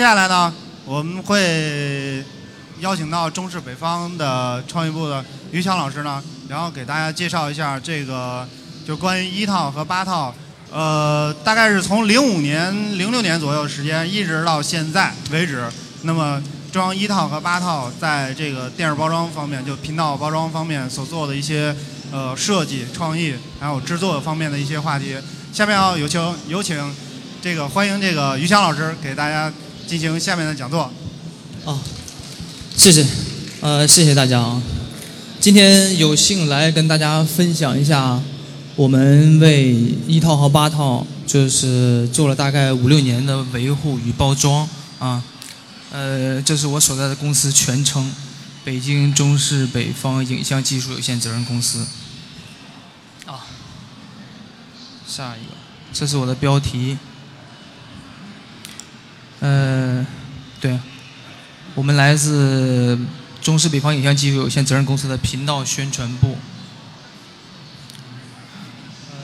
接下来呢，我们会邀请到中视北方的创意部的于强老师呢，然后给大家介绍一下这个，就关于一套和八套，呃，大概是从零五年、零六年左右时间，一直到现在为止，那么中央一套和八套在这个电视包装方面，就频道包装方面所做的一些呃设计、创意，还有制作方面的一些话题。下面要有请有请这个欢迎这个于强老师给大家进行下面的讲座。啊，谢谢，呃，谢谢大家啊。今天有幸来跟大家分享一下，我们为一套和八套就是做了大概五六年的维护与包装啊。呃，这是我所在的公司全称，北京中视北方影像技术有限责任公司。啊，下一个，这是我的标题。呃，对，我们来自中视北方影像技术有限责任公司的频道宣传部。呃，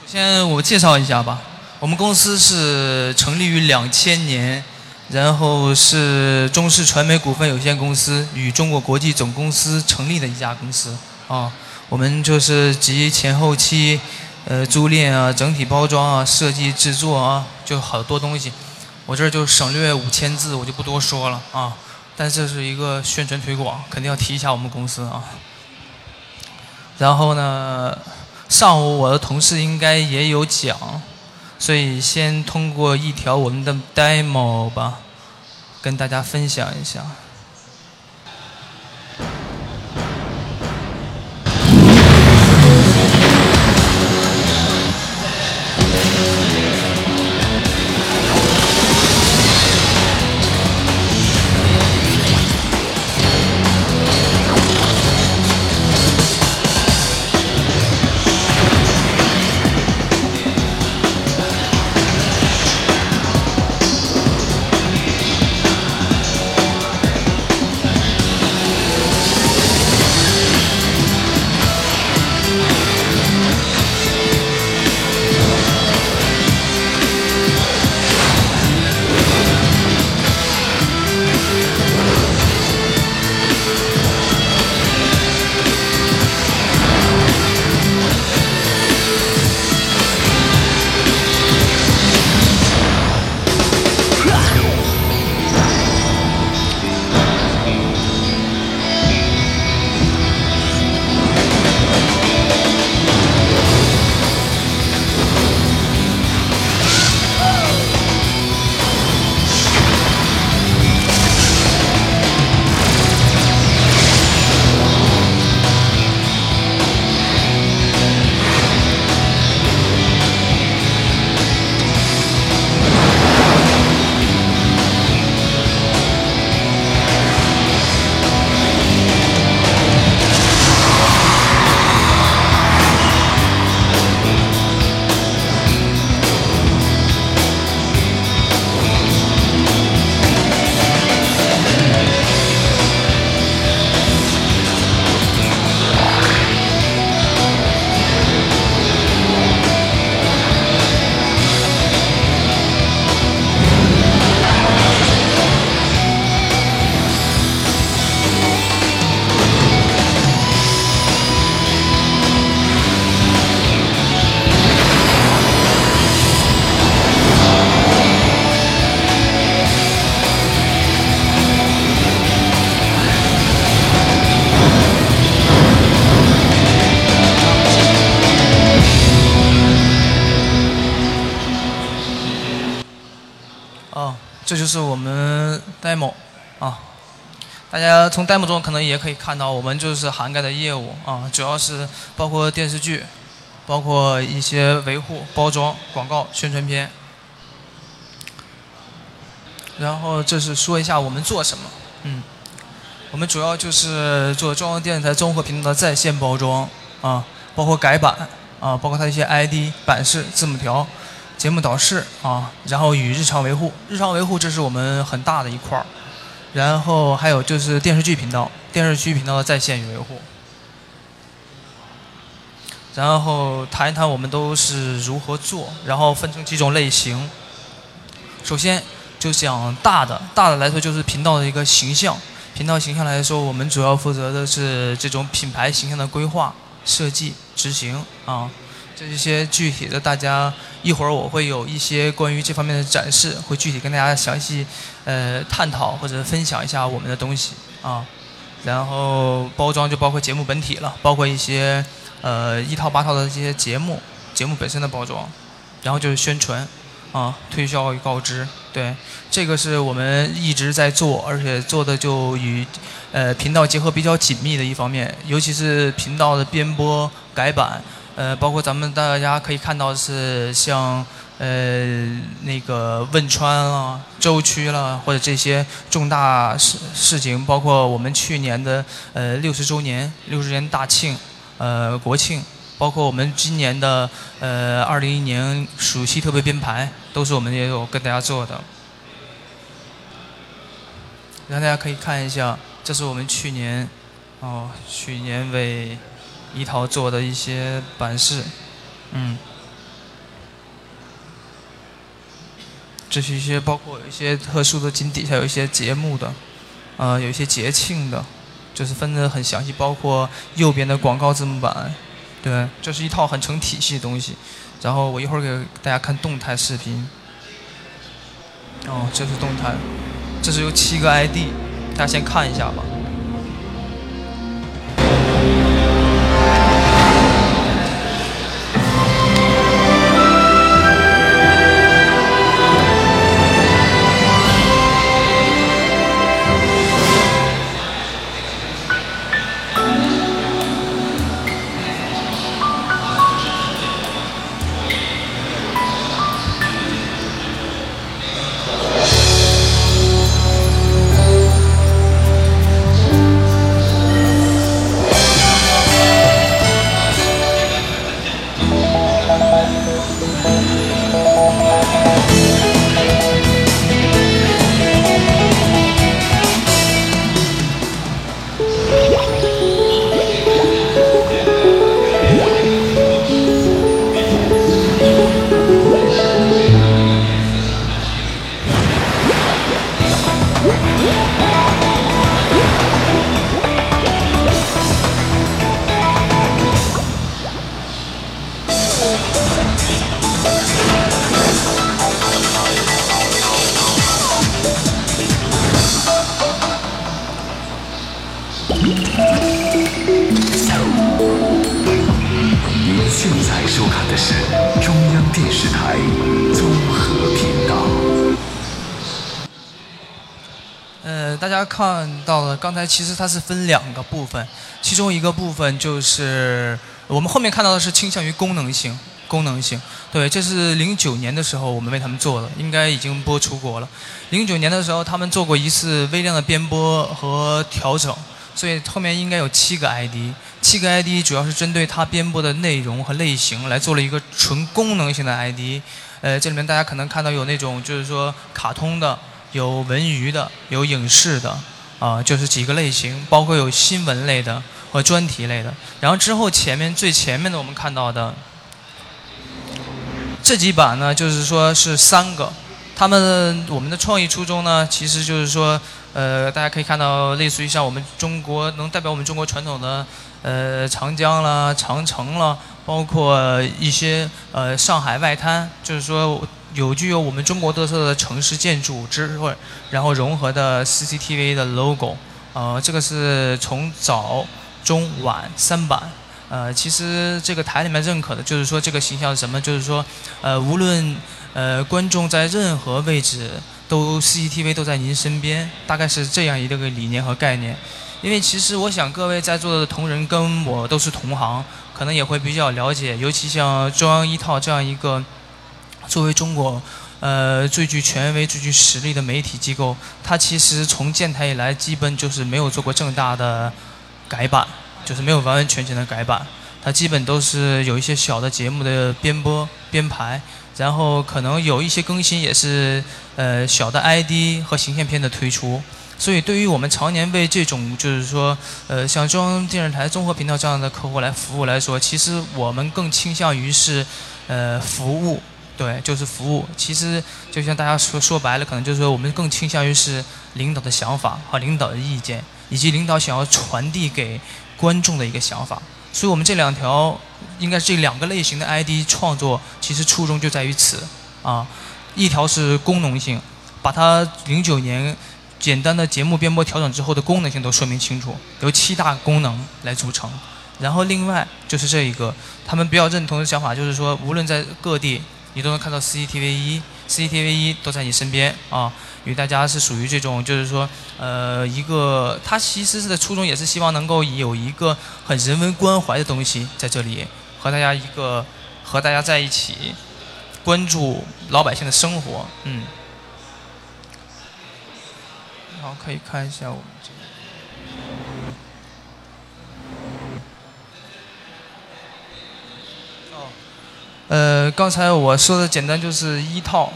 首先我介绍一下吧，我们公司是成立于两千年。然后是中视传媒股份有限公司与中国国际总公司成立的一家公司啊，我们就是集前后期，呃，租赁啊、整体包装啊、设计制作啊，就好多东西。我这就省略五千字，我就不多说了啊。但这是一个宣传推广，肯定要提一下我们公司啊。然后呢，上午我的同事应该也有讲。所以先通过一条我们的 demo 吧，跟大家分享一下。大家从 demo 中可能也可以看到，我们就是涵盖的业务啊，主要是包括电视剧，包括一些维护、包装、广告、宣传片。然后这是说一下我们做什么，嗯，我们主要就是做中央电视台综合频道的在线包装啊，包括改版啊，包括它一些 ID、版式、字母条。节目导视啊，然后与日常维护，日常维护这是我们很大的一块儿，然后还有就是电视剧频道，电视剧频道的在线与维护，然后谈一谈我们都是如何做，然后分成几种类型。首先，就讲大的，大的来说就是频道的一个形象。频道形象来说，我们主要负责的是这种品牌形象的规划、设计、执行啊。这一些具体的，大家一会儿我会有一些关于这方面的展示，会具体跟大家详细呃探讨或者分享一下我们的东西啊。然后包装就包括节目本体了，包括一些呃一套八套的这些节目，节目本身的包装，然后就是宣传啊，推销与告知。对，这个是我们一直在做，而且做的就与呃频道结合比较紧密的一方面，尤其是频道的编播改版。呃，包括咱们大家可以看到是像呃那个汶川啊、舟曲啦，或者这些重大事事情，包括我们去年的呃六十周年、六十年大庆、呃国庆，包括我们今年的呃二零一年暑期特别编排，都是我们也有跟大家做的。让大家可以看一下，这是我们去年哦，去年为。一套做的一些版式，嗯，这是一些包括有一些特殊的金底下有一些节目的，呃，有一些节庆的，就是分的很详细，包括右边的广告字幕版，对，这是一套很成体系的东西。然后我一会儿给大家看动态视频，哦，这是动态，这是有七个 ID，大家先看一下吧。其实它是分两个部分，其中一个部分就是我们后面看到的是倾向于功能性，功能性。对，这是零九年的时候我们为他们做的，应该已经播出过了。零九年的时候他们做过一次微量的编播和调整，所以后面应该有七个 ID，七个 ID 主要是针对它编播的内容和类型来做了一个纯功能性的 ID。呃，这里面大家可能看到有那种就是说卡通的。有文娱的，有影视的，啊，就是几个类型，包括有新闻类的和专题类的。然后之后前面最前面的我们看到的这几版呢，就是说是三个。他们我们的创意初衷呢，其实就是说，呃，大家可以看到，类似于像我们中国能代表我们中国传统的，呃，长江啦、长城啦，包括一些呃上海外滩，就是说。有具有我们中国特色的城市建筑之后，然后融合的 CCTV 的 logo，呃，这个是从早、中、晚三版，呃，其实这个台里面认可的就是说这个形象是什么？就是说，呃，无论呃观众在任何位置，都 CCTV 都在您身边，大概是这样一个理念和概念。因为其实我想各位在座的同仁跟我都是同行，可能也会比较了解，尤其像中央一套这样一个。作为中国，呃最具权威、最具实力的媒体机构，它其实从建台以来，基本就是没有做过正大的改版，就是没有完完全全的改版。它基本都是有一些小的节目的编播编排，然后可能有一些更新，也是呃小的 ID 和形象片的推出。所以，对于我们常年为这种就是说，呃像中央电视台综合频道这样的客户来服务来说，其实我们更倾向于是呃服务。对，就是服务。其实就像大家说说白了，可能就是说我们更倾向于是领导的想法和领导的意见，以及领导想要传递给观众的一个想法。所以我们这两条，应该是这两个类型的 ID 创作，其实初衷就在于此啊。一条是功能性，把它零九年简单的节目编播调整之后的功能性都说明清楚，由七大功能来组成。然后另外就是这一个，他们比较认同的想法就是说，无论在各地。你都能看到 CCTV 一，CCTV 一都在你身边啊，与大家是属于这种，就是说，呃，一个，他其实是的初衷也是希望能够有一个很人文关怀的东西在这里，和大家一个和大家在一起，关注老百姓的生活，嗯。好，可以看一下我呃，刚才我说的简单就是一套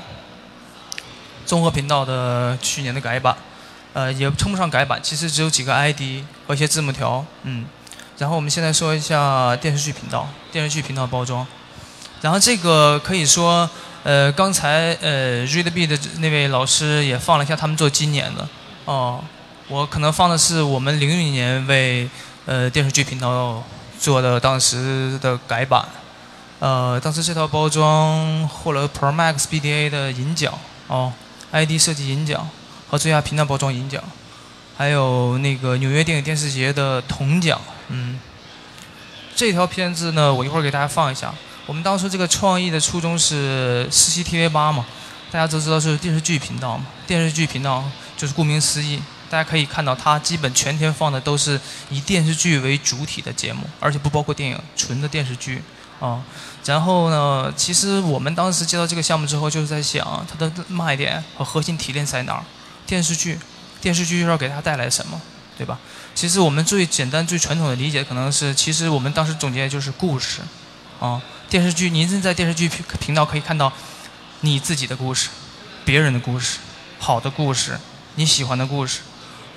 综合频道的去年的改版，呃，也称不上改版，其实只有几个 ID 和一些字幕条，嗯。然后我们现在说一下电视剧频道，电视剧频道包装。然后这个可以说，呃，刚才呃 ReadB 的那位老师也放了一下他们做今年的，哦，我可能放的是我们零零年为呃电视剧频道做的当时的改版。呃，当时这套包装获了 Pro Max BDA 的银奖哦，ID 设计银奖和最佳频道包装银奖，还有那个纽约电影电视节的铜奖。嗯，这条片子呢，我一会儿给大家放一下。我们当时这个创意的初衷是 CCTV 八嘛，大家都知道是电视剧频道嘛，电视剧频道就是顾名思义，大家可以看到它基本全天放的都是以电视剧为主体的节目，而且不包括电影，纯的电视剧。啊，然后呢？其实我们当时接到这个项目之后，就是在想它的卖点和核心提炼在哪儿？电视剧，电视剧要给它带来什么，对吧？其实我们最简单、最传统的理解可能是，其实我们当时总结就是故事。啊，电视剧，您在电视剧频频道可以看到你自己的故事、别人的故事、好的故事、你喜欢的故事，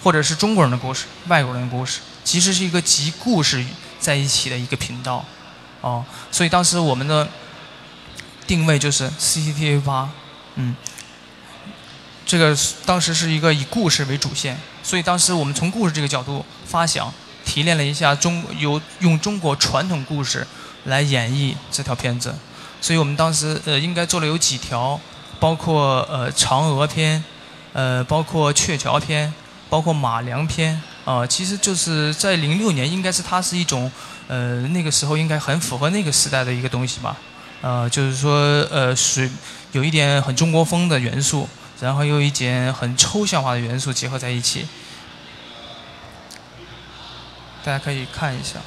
或者是中国人的故事、外国人的故事，其实是一个集故事在一起的一个频道。哦，所以当时我们的定位就是 CCTV 八，嗯，这个当时是一个以故事为主线，所以当时我们从故事这个角度发想，提炼了一下中有用中国传统故事来演绎这条片子，所以我们当时呃应该做了有几条，包括呃嫦娥篇，呃包括鹊桥篇，包括马良篇，啊，其实就是在零六年应该是它是一种。呃，那个时候应该很符合那个时代的一个东西吧，呃，就是说，呃，水有一点很中国风的元素，然后又一点很抽象化的元素结合在一起，大家可以看一下。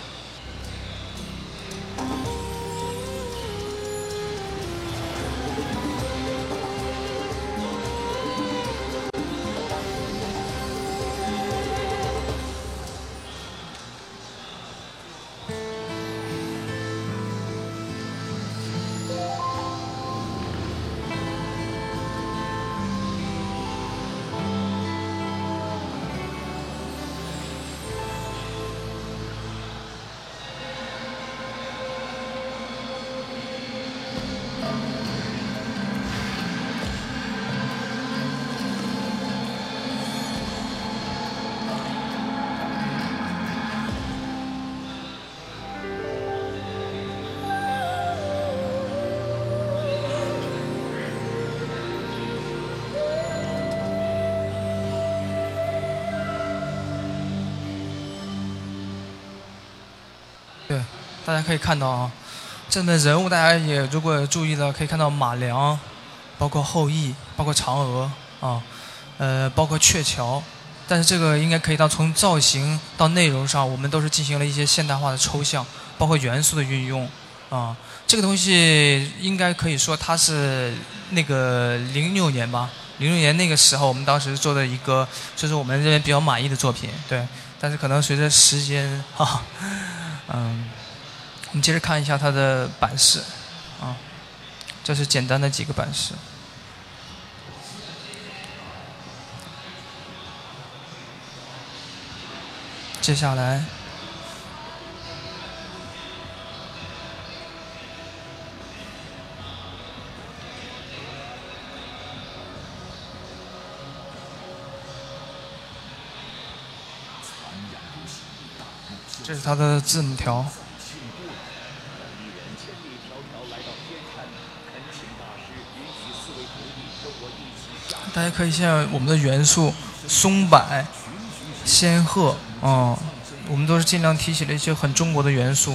大家可以看到啊，这的人物大家也如果注意了，可以看到马良，包括后羿，包括嫦娥啊，呃，包括鹊桥，但是这个应该可以到从造型到内容上，我们都是进行了一些现代化的抽象，包括元素的运用啊，这个东西应该可以说它是那个零六年吧，零六年那个时候我们当时做的一个，就是我们认为比较满意的作品，对，但是可能随着时间哈。嗯，你接着看一下它的版式啊，这是简单的几个版式。接下来。这是它的字母条。大家可以现在我们的元素松柏、仙鹤，哦，我们都是尽量提起了一些很中国的元素。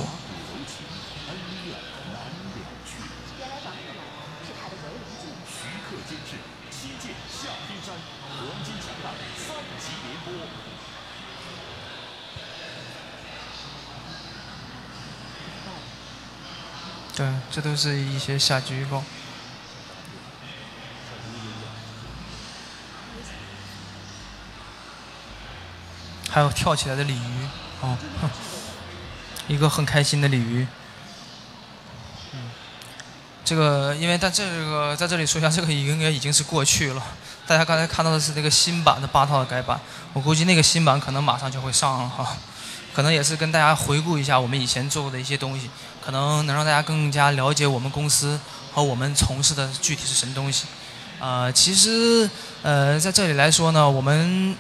对，这都是一些夏季预告还有跳起来的鲤鱼，哦，一个很开心的鲤鱼。嗯，这个因为在这个在这里说一下，这个应该已经是过去了。大家刚才看到的是这个新版的八套的改版，我估计那个新版可能马上就会上了哈。可能也是跟大家回顾一下我们以前做过的一些东西，可能能让大家更加了解我们公司和我们从事的具体是什么东西。啊，其实呃在这里来说呢，我们。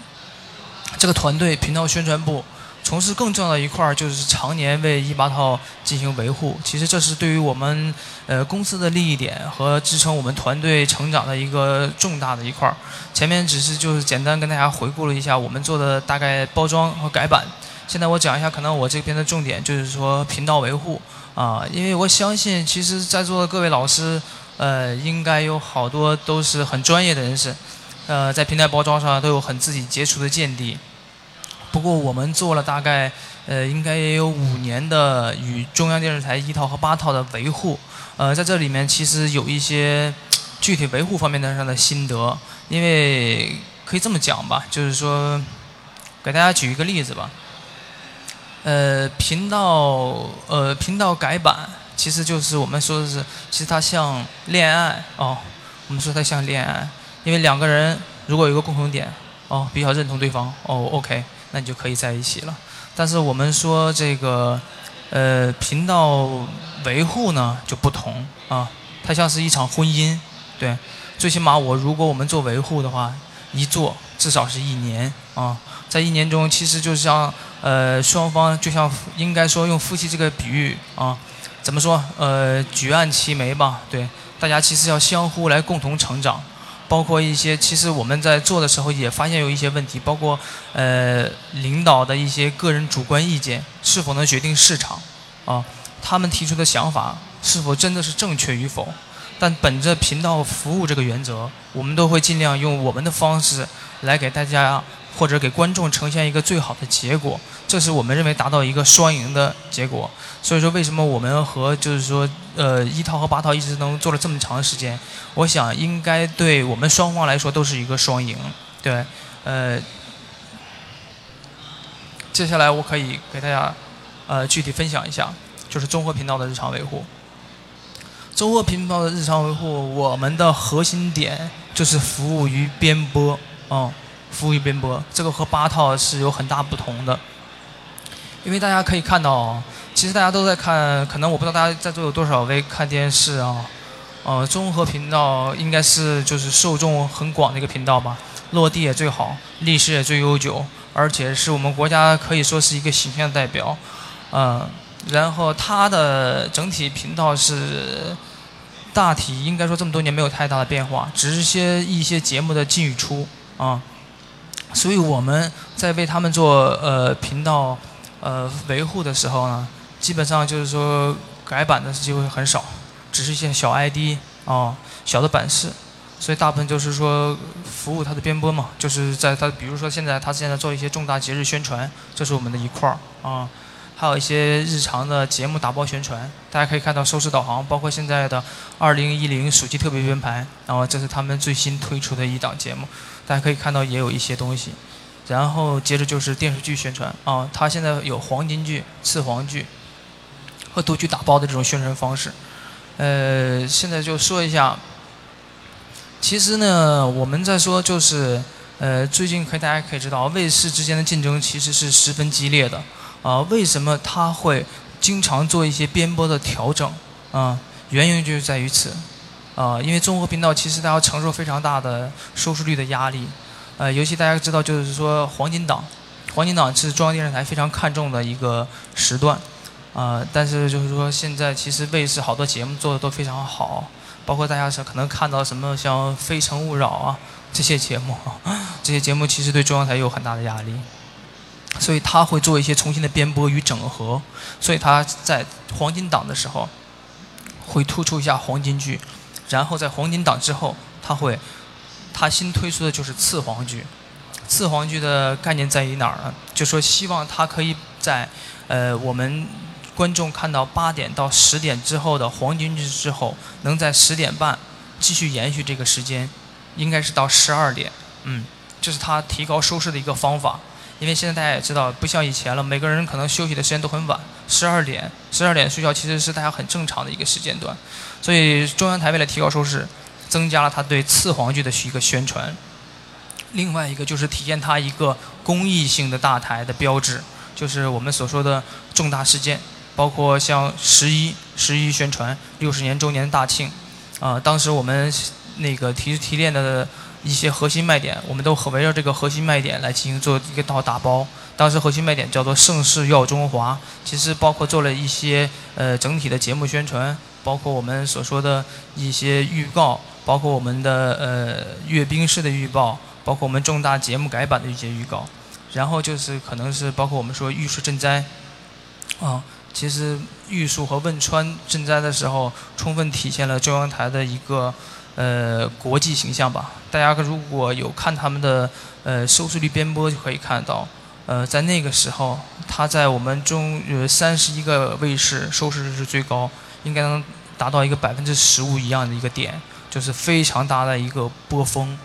这个团队频道宣传部从事更重要的一块儿，就是常年为一八套进行维护。其实这是对于我们呃公司的利益点和支撑我们团队成长的一个重大的一块儿。前面只是就是简单跟大家回顾了一下我们做的大概包装和改版。现在我讲一下，可能我这边的重点就是说频道维护啊，因为我相信其实在座的各位老师呃应该有好多都是很专业的人士，呃在平台包装上都有很自己杰出的见地。不过我们做了大概，呃，应该也有五年的与中央电视台一套和八套的维护，呃，在这里面其实有一些具体维护方面的上的心得，因为可以这么讲吧，就是说，给大家举一个例子吧，呃，频道呃频道改版，其实就是我们说的是，其实它像恋爱哦，我们说它像恋爱，因为两个人如果有个共同点哦，比较认同对方哦，OK。那你就可以在一起了，但是我们说这个，呃，频道维护呢就不同啊，它像是一场婚姻，对，最起码我如果我们做维护的话，一做至少是一年啊，在一年中其实就像呃双方就像应该说用夫妻这个比喻啊，怎么说呃举案齐眉吧，对，大家其实要相互来共同成长。包括一些，其实我们在做的时候也发现有一些问题，包括呃领导的一些个人主观意见是否能决定市场，啊，他们提出的想法是否真的是正确与否？但本着频道服务这个原则，我们都会尽量用我们的方式来给大家。或者给观众呈现一个最好的结果，这是我们认为达到一个双赢的结果。所以说，为什么我们和就是说，呃，一套和八套一直能做了这么长时间？我想应该对我们双方来说都是一个双赢。对，呃，接下来我可以给大家，呃，具体分享一下，就是综合频道的日常维护。综合频道的日常维护，我们的核心点就是服务于编播，嗯。服务于编播，这个和八套是有很大不同的。因为大家可以看到，其实大家都在看，可能我不知道大家在座有多少位看电视啊。呃，综合频道应该是就是受众很广的一个频道吧，落地也最好，历史也最悠久，而且是我们国家可以说是一个形象代表。嗯，然后它的整体频道是大体应该说这么多年没有太大的变化，只是些一些节目的进与出啊。所以我们在为他们做呃频道呃维护的时候呢，基本上就是说改版的机会很少，只是一些小 ID 啊小的版式，所以大部分就是说服务它的编播嘛，就是在它比如说现在它现在做一些重大节日宣传，这是我们的一块儿啊，还有一些日常的节目打包宣传，大家可以看到收视导航，包括现在的二零一零暑期特别编排，然后这是他们最新推出的一档节目。大家可以看到也有一些东西，然后接着就是电视剧宣传啊，它现在有黄金剧、次黄剧和独剧打包的这种宣传方式。呃，现在就说一下，其实呢，我们在说就是，呃，最近可以大家可以知道，卫视之间的竞争其实是十分激烈的啊。为什么它会经常做一些编播的调整啊？原因就是在于此。啊，因为综合频道其实它要承受非常大的收视率的压力，呃，尤其大家知道，就是说黄金档，黄金档是中央电视台非常看重的一个时段，啊，但是就是说现在其实卫视好多节目做的都非常好，包括大家是可能看到什么像《非诚勿扰》啊这些节目，这些节目其实对中央台有很大的压力，所以他会做一些重新的编播与整合，所以他在黄金档的时候会突出一下黄金剧，然后在黄金档之后他会他新推出的就是次黄剧。次黄剧的概念在于哪儿呢？就说希望它可以在，呃，我们观众看到八点到十点之后的黄金剧之后，能在十点半继续延续这个时间，应该是到十二点，嗯，这是它提高收视的一个方法。因为现在大家也知道，不像以前了，每个人可能休息的时间都很晚，十二点，十二点睡觉其实是大家很正常的一个时间段，所以中央台为了提高收视，增加了它对次黄剧的一个宣传。另外一个就是体现它一个公益性的大台的标志，就是我们所说的重大事件，包括像十一十一宣传六十年周年大庆，啊，当时我们那个提提炼的一些核心卖点，我们都围绕这个核心卖点来进行做一个到打包。当时核心卖点叫做盛世耀中华，其实包括做了一些呃整体的节目宣传，包括我们所说的一些预告，包括我们的呃阅兵式的预报。包括我们重大节目改版的一些预告，然后就是可能是包括我们说玉树赈灾，啊，其实玉树和汶川赈灾的时候，充分体现了中央台的一个呃国际形象吧。大家如果有看他们的呃收视率编播，就可以看到，呃，在那个时候，它在我们中呃三十一个卫视收视率是最高，应该能达到一个百分之十五一样的一个点，就是非常大的一个波峰。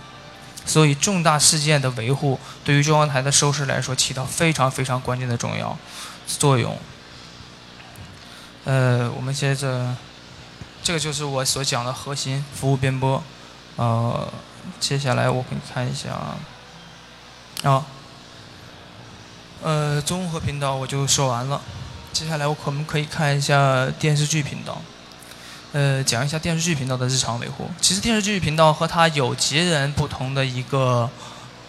所以重大事件的维护，对于中央台的收视来说，起到非常非常关键的重要作用。呃，我们接着，这个就是我所讲的核心服务编播。呃，接下来我给你看一下啊。啊。呃，综合频道我就说完了。接下来我可不可以看一下电视剧频道？呃，讲一下电视剧频道的日常维护。其实电视剧频道和它有截然不同的一个，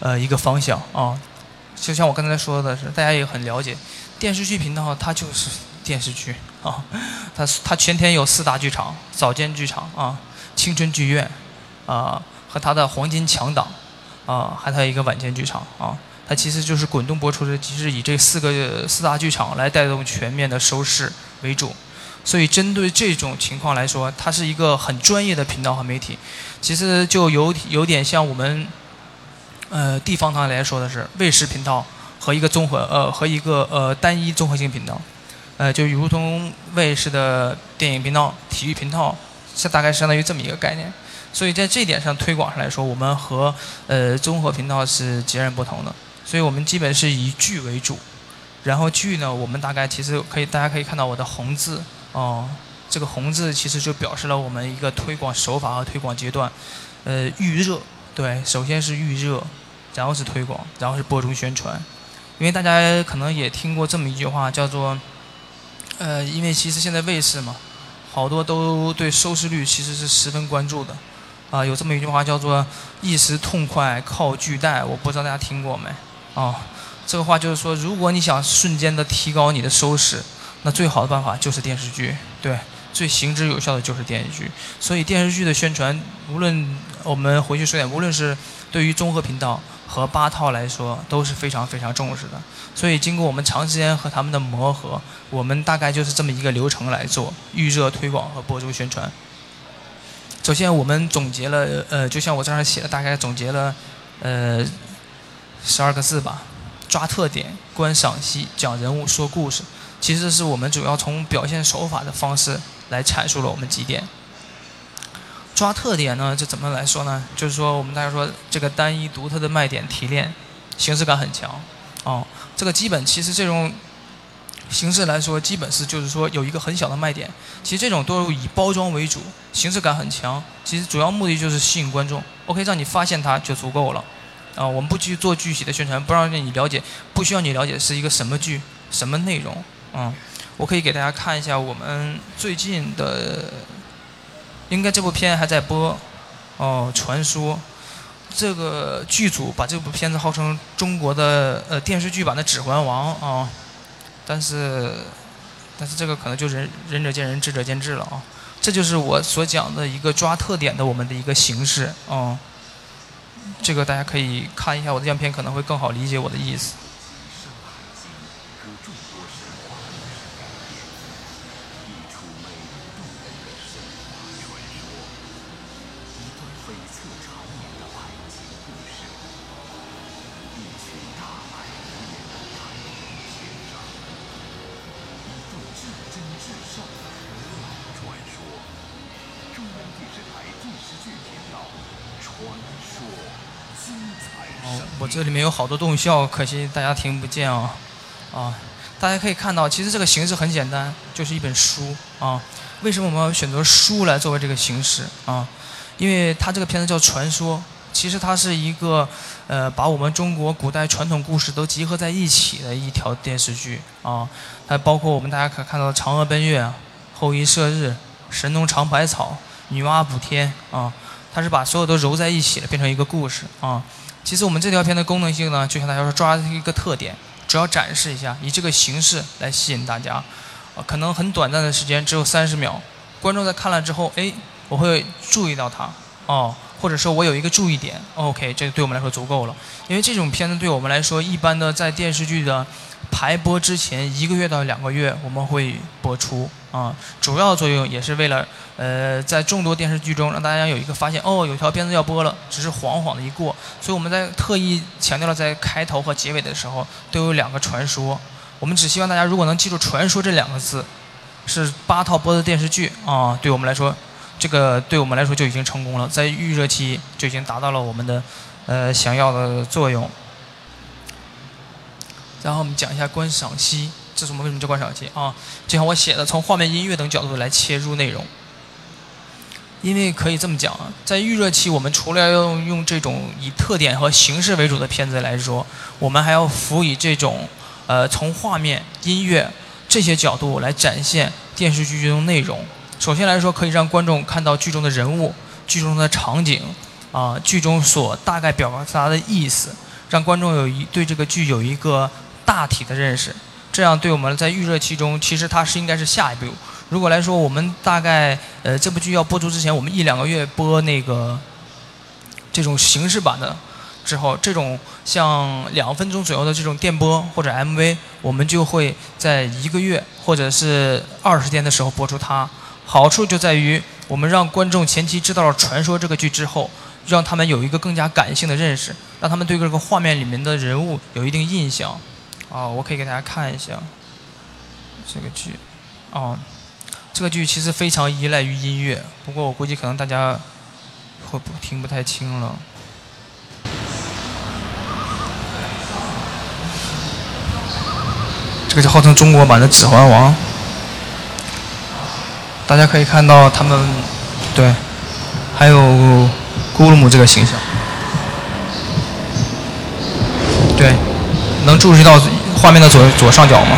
呃，一个方向啊。就像我刚才说的是，大家也很了解，电视剧频道它就是电视剧啊。它它全天有四大剧场：早间剧场啊、青春剧院啊和它的黄金强档啊，还有它一个晚间剧场啊。它其实就是滚动播出的，其实以这四个四大剧场来带动全面的收视为主。所以，针对这种情况来说，它是一个很专业的频道和媒体。其实就有有点像我们，呃，地方上来说的是卫视频道和一个综合呃和一个呃单一综合性频道，呃，就如同卫视的电影频道、体育频道，是大概相当于这么一个概念。所以在这点上推广上来说，我们和呃综合频道是截然不同的。所以我们基本是以剧为主，然后剧呢，我们大概其实可以大家可以看到我的红字。哦，这个红字其实就表示了我们一个推广手法和推广阶段。呃，预热，对，首先是预热，然后是推广，然后是播种宣传。因为大家可能也听过这么一句话，叫做，呃，因为其实现在卫视嘛，好多都对收视率其实是十分关注的。啊，有这么一句话叫做“一时痛快靠剧带”，我不知道大家听过没？哦，这个话就是说，如果你想瞬间的提高你的收视。那最好的办法就是电视剧，对，最行之有效的就是电视剧。所以电视剧的宣传，无论我们回去说点，无论是对于综合频道和八套来说，都是非常非常重视的。所以经过我们长时间和他们的磨合，我们大概就是这么一个流程来做预热、推广和播出宣传。首先我们总结了，呃，就像我这儿写的，大概总结了，呃，十二个字吧：抓特点、观赏戏、讲人物、说故事。其实是我们主要从表现手法的方式来阐述了我们几点。抓特点呢，这怎么来说呢？就是说我们大家说这个单一独特的卖点提炼，形式感很强。哦，这个基本其实这种形式来说，基本是就是说有一个很小的卖点。其实这种都以包装为主，形式感很强。其实主要目的就是吸引观众，OK，让你发现它就足够了。啊，我们不去做具体的宣传，不让你了解，不需要你了解是一个什么剧、什么内容。嗯，我可以给大家看一下我们最近的，应该这部片还在播，哦，传说，这个剧组把这部片子号称中国的呃电视剧版的《指环王》啊，但是但是这个可能就仁仁者见仁，智者见智了啊。这就是我所讲的一个抓特点的我们的一个形式啊。这个大家可以看一下我的样片，可能会更好理解我的意思。这里面有好多动效，可惜大家听不见啊，啊，大家可以看到，其实这个形式很简单，就是一本书啊。为什么我们要选择书来作为这个形式啊？因为它这个片子叫《传说》，其实它是一个呃把我们中国古代传统故事都集合在一起的一条电视剧啊。它包括我们大家可看到的嫦娥奔月、后羿射日、神农尝百草、女娲补天啊，它是把所有都揉在一起了，变成一个故事啊。其实我们这条片的功能性呢，就像大家说抓一个特点，主要展示一下，以这个形式来吸引大家。啊，可能很短暂的时间，只有三十秒，观众在看了之后，哎，我会注意到它，哦，或者说我有一个注意点，OK，这个对我们来说足够了。因为这种片子对我们来说，一般的在电视剧的。排播之前一个月到两个月，我们会播出啊。主要作用也是为了，呃，在众多电视剧中让大家有一个发现，哦，有条片子要播了，只是晃晃的一过。所以我们在特意强调了，在开头和结尾的时候都有两个传说。我们只希望大家如果能记住“传说”这两个字，是八套播的电视剧啊，对我们来说，这个对我们来说就已经成功了，在预热期就已经达到了我们的，呃，想要的作用。然后我们讲一下观赏期，这是我们为什么叫观赏期啊？就像我写的，从画面、音乐等角度来切入内容。因为可以这么讲啊，在预热期，我们除了要用用这种以特点和形式为主的片子来说，我们还要辅以这种呃从画面、音乐这些角度来展现电视剧中内容。首先来说，可以让观众看到剧中的人物、剧中的场景啊，剧中所大概表达的意思，让观众有一对这个剧有一个。大体的认识，这样对我们在预热期中，其实它是应该是下一步。如果来说，我们大概呃这部剧要播出之前，我们一两个月播那个这种形式版的之后，这种像两分钟左右的这种电波或者 MV，我们就会在一个月或者是二十天的时候播出它。好处就在于，我们让观众前期知道了《传说》这个剧之后，让他们有一个更加感性的认识，让他们对这个画面里面的人物有一定印象。哦，我可以给大家看一下这个剧。哦，这个剧其实非常依赖于音乐，不过我估计可能大家会不听不太清了。这个是号称中国版的《指环王》，大家可以看到他们对，还有咕噜姆这个形象，对，能注意到。画面的左左上角吗？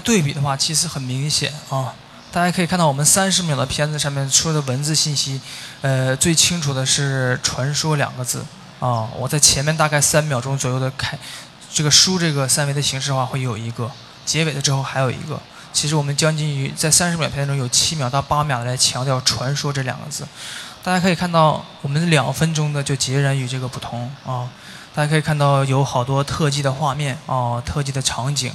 对比的话，其实很明显啊。大家可以看到，我们三十秒的片子上面出的文字信息，呃，最清楚的是“传说”两个字啊。我在前面大概三秒钟左右的开这个书这个三维的形式的话，会有一个结尾的之后还有一个。其实我们将近于在三十秒片中有七秒到八秒来强调“传说”这两个字。大家可以看到，我们两分钟的就截然与这个不同啊。大家可以看到有好多特技的画面啊，特技的场景。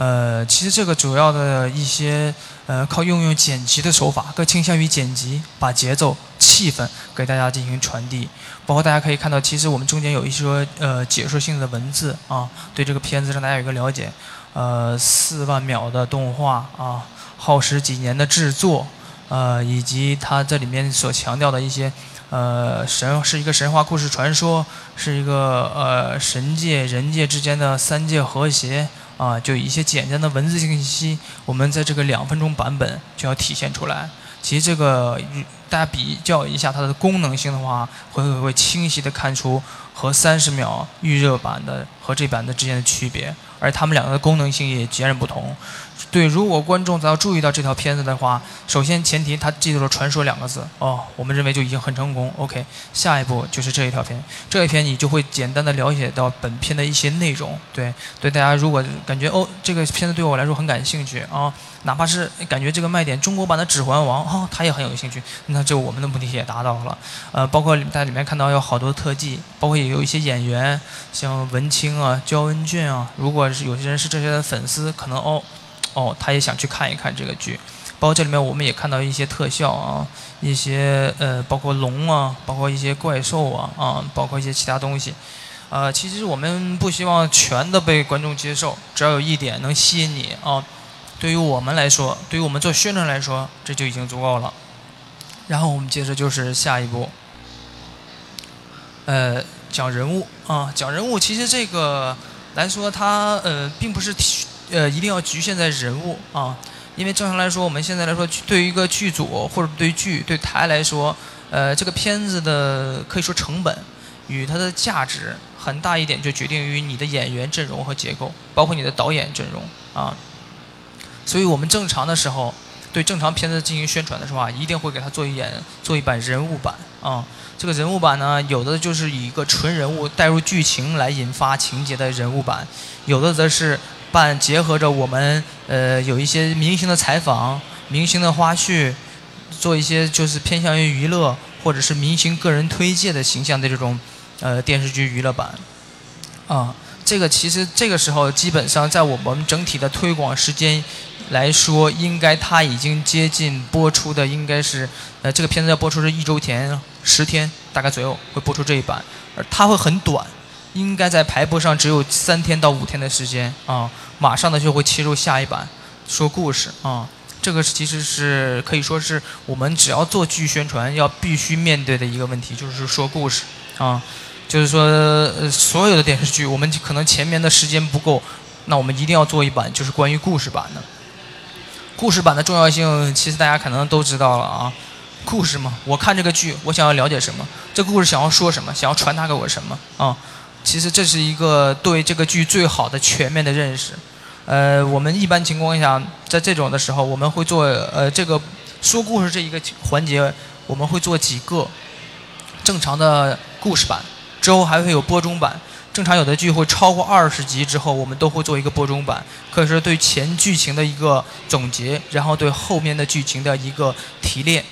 呃，其实这个主要的一些呃，靠运用剪辑的手法，更倾向于剪辑，把节奏、气氛给大家进行传递。包括大家可以看到，其实我们中间有一些呃解说性的文字啊，对这个片子让大家有一个了解。呃，四万秒的动画啊，耗时几年的制作，呃，以及它这里面所强调的一些呃神是一个神话故事传说，是一个呃神界人界之间的三界和谐。啊，就一些简单的文字信息，我们在这个两分钟版本就要体现出来。其实这个大家比较一下它的功能性的话，会会会清晰的看出和三十秒预热版的和这版的之间的区别，而它们两个的功能性也截然不同。对，如果观众咱要注意到这条片子的话，首先前提他记住了“传说”两个字，哦，我们认为就已经很成功。OK，下一步就是这一条片，这一篇你就会简单的了解到本片的一些内容。对，对大家如果感觉哦这个片子对我来说很感兴趣啊，哪怕是感觉这个卖点中国版的《指环王》哦，他也很有兴趣，那这我们的目的也达到了。呃，包括在里面看到有好多特技，包括也有一些演员，像文清啊、焦恩俊啊，如果是有些人是这些的粉丝，可能哦。哦，他也想去看一看这个剧，包括这里面我们也看到一些特效啊，一些呃，包括龙啊，包括一些怪兽啊，啊，包括一些其他东西，呃，其实我们不希望全的被观众接受，只要有一点能吸引你啊，对于我们来说，对于我们做宣传来说，这就已经足够了。然后我们接着就是下一步，呃，讲人物啊，讲人物，其实这个来说，它呃，并不是。呃，一定要局限在人物啊，因为正常来说，我们现在来说，对于一个剧组或者对剧对台来说，呃，这个片子的可以说成本与它的价值很大一点，就决定于你的演员阵容和结构，包括你的导演阵容啊。所以我们正常的时候，对正常片子进行宣传的时候啊，一定会给他做一演做一版人物版啊。这个人物版呢，有的就是以一个纯人物带入剧情来引发情节的人物版，有的则是。办结合着我们呃有一些明星的采访、明星的花絮，做一些就是偏向于娱乐或者是明星个人推介的形象的这种呃电视剧娱乐版，啊，这个其实这个时候基本上在我们整体的推广时间来说，应该它已经接近播出的应该是呃这个片子要播出是一周前十天大概左右会播出这一版，而它会很短。应该在排播上只有三天到五天的时间啊，马上的就会切入下一版，说故事啊，这个其实是可以说是我们只要做剧宣传要必须面对的一个问题，就是说故事啊，就是说所有的电视剧我们可能前面的时间不够，那我们一定要做一版就是关于故事版的。故事版的重要性其实大家可能都知道了啊，故事嘛，我看这个剧我想要了解什么，这故事想要说什么，想要传达给我什么啊。其实这是一个对这个剧最好的全面的认识。呃，我们一般情况下在这种的时候，我们会做呃这个说故事这一个环节，我们会做几个正常的故事版，之后还会有播中版。正常有的剧会超过二十集之后，我们都会做一个播中版，可以说对前剧情的一个总结，然后对后面的剧情的一个提炼，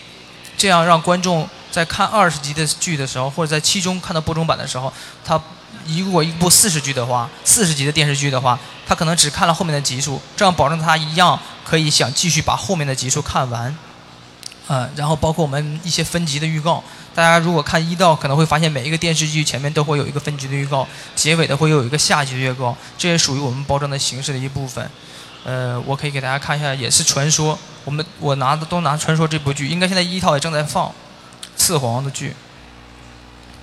这样让观众在看二十集的剧的时候，或者在其中看到播中版的时候，他。如果一部四十集的话，四十集的电视剧的话，他可能只看了后面的集数，这样保证他一样可以想继续把后面的集数看完。嗯，然后包括我们一些分集的预告，大家如果看一到，可能会发现每一个电视剧前面都会有一个分集的预告，结尾的会有一个下集的预告，这也属于我们包装的形式的一部分。呃，我可以给大家看一下，也是传说，我们我拿的都拿传说这部剧，应该现在一套也正在放，次皇的剧。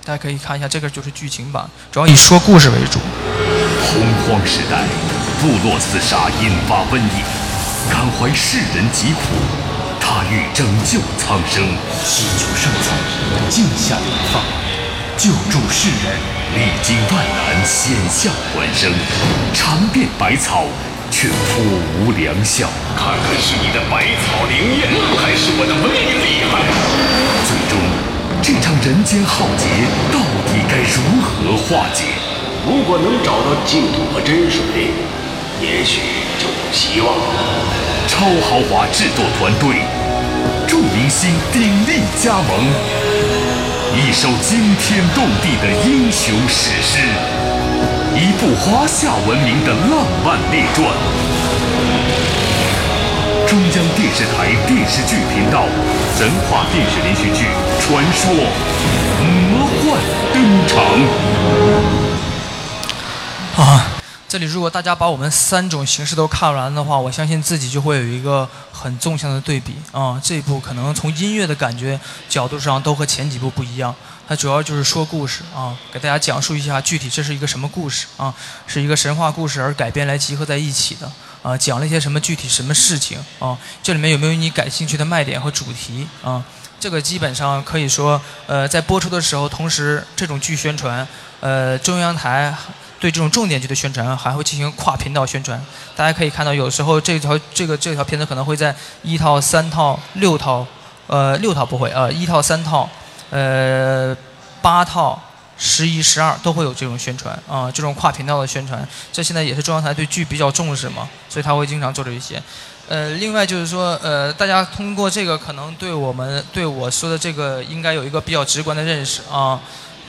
大家可以看一下，这个就是剧情版，主要以说故事为主。洪荒时代，部落厮杀引发瘟疫，感怀世人疾苦，他欲拯救苍生，祈求圣子静下来放，救助世人。历经万难，险象环生，尝遍百草，却苦无良效。看看是你的百草灵验，还是我的威力厉害？这场人间浩劫到底该如何化解？如果能找到净土和真水，也许就有希望。超豪华制作团队，众明星鼎力加盟，一首惊天动地的英雄史诗，一部华夏文明的浪漫列传。中央电视台电视剧频道神话电视连续剧《传说》魔幻登场。啊。这里如果大家把我们三种形式都看完的话，我相信自己就会有一个很纵向的对比啊。这一部可能从音乐的感觉角度上都和前几部不一样，它主要就是说故事啊，给大家讲述一下具体这是一个什么故事啊，是一个神话故事而改编来集合在一起的啊，讲了一些什么具体什么事情啊？这里面有没有你感兴趣的卖点和主题啊？这个基本上可以说，呃，在播出的时候，同时这种剧宣传，呃，中央台。对这种重点剧的宣传还会进行跨频道宣传，大家可以看到，有时候这条这个这条片子可能会在一套、三套、六套，呃，六套不会，呃，一套、三套，呃，八套、十一、十二都会有这种宣传啊，这种跨频道的宣传，这现在也是中央台对剧比较重视嘛，所以他会经常做这些。呃，另外就是说，呃，大家通过这个可能对我们对我说的这个应该有一个比较直观的认识啊。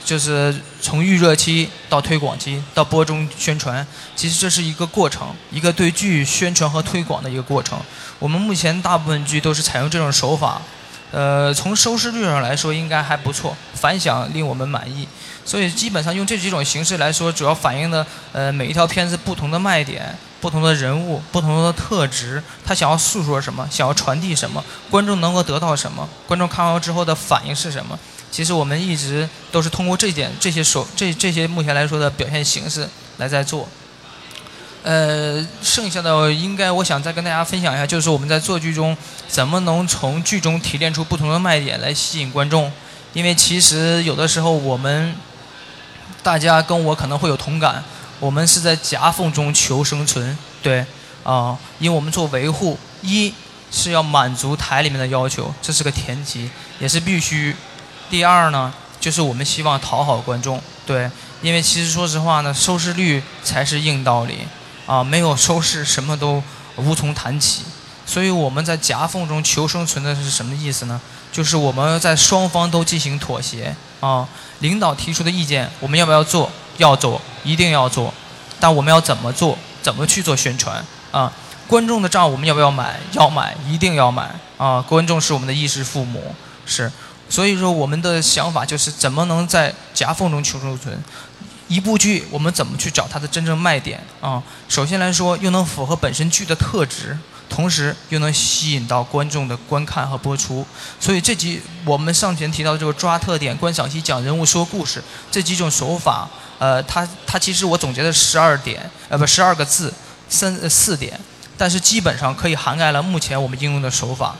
就是从预热期到推广期到播中宣传，其实这是一个过程，一个对剧宣传和推广的一个过程。我们目前大部分剧都是采用这种手法，呃，从收视率上来说应该还不错，反响令我们满意。所以基本上用这几种形式来说，主要反映的呃每一条片子不同的卖点、不同的人物、不同的特质，他想要诉说什么，想要传递什么，观众能够得到什么，观众看完之后的反应是什么。其实我们一直都是通过这点、这些手、这这些目前来说的表现形式来在做。呃，剩下的应该我想再跟大家分享一下，就是我们在做剧中怎么能从剧中提炼出不同的卖点来吸引观众。因为其实有的时候我们大家跟我可能会有同感，我们是在夹缝中求生存，对啊，因为我们做维护，一是要满足台里面的要求，这是个前提，也是必须。第二呢，就是我们希望讨好观众，对，因为其实说实话呢，收视率才是硬道理，啊，没有收视什么都无从谈起。所以我们在夹缝中求生存的是什么意思呢？就是我们在双方都进行妥协，啊，领导提出的意见我们要不要做？要做，一定要做，但我们要怎么做？怎么去做宣传？啊，观众的账我们要不要买？要买，一定要买，啊，观众是我们的衣食父母，是。所以说，我们的想法就是怎么能在夹缝中求生存。一部剧，我们怎么去找它的真正卖点啊？首先来说，又能符合本身剧的特质，同时又能吸引到观众的观看和播出。所以这集我们上前提到的这个抓特点、观赏期、讲人物、说故事这几种手法，呃，它它其实我总结的十二点，呃，不，十二个字，三四点，但是基本上可以涵盖了目前我们应用的手法。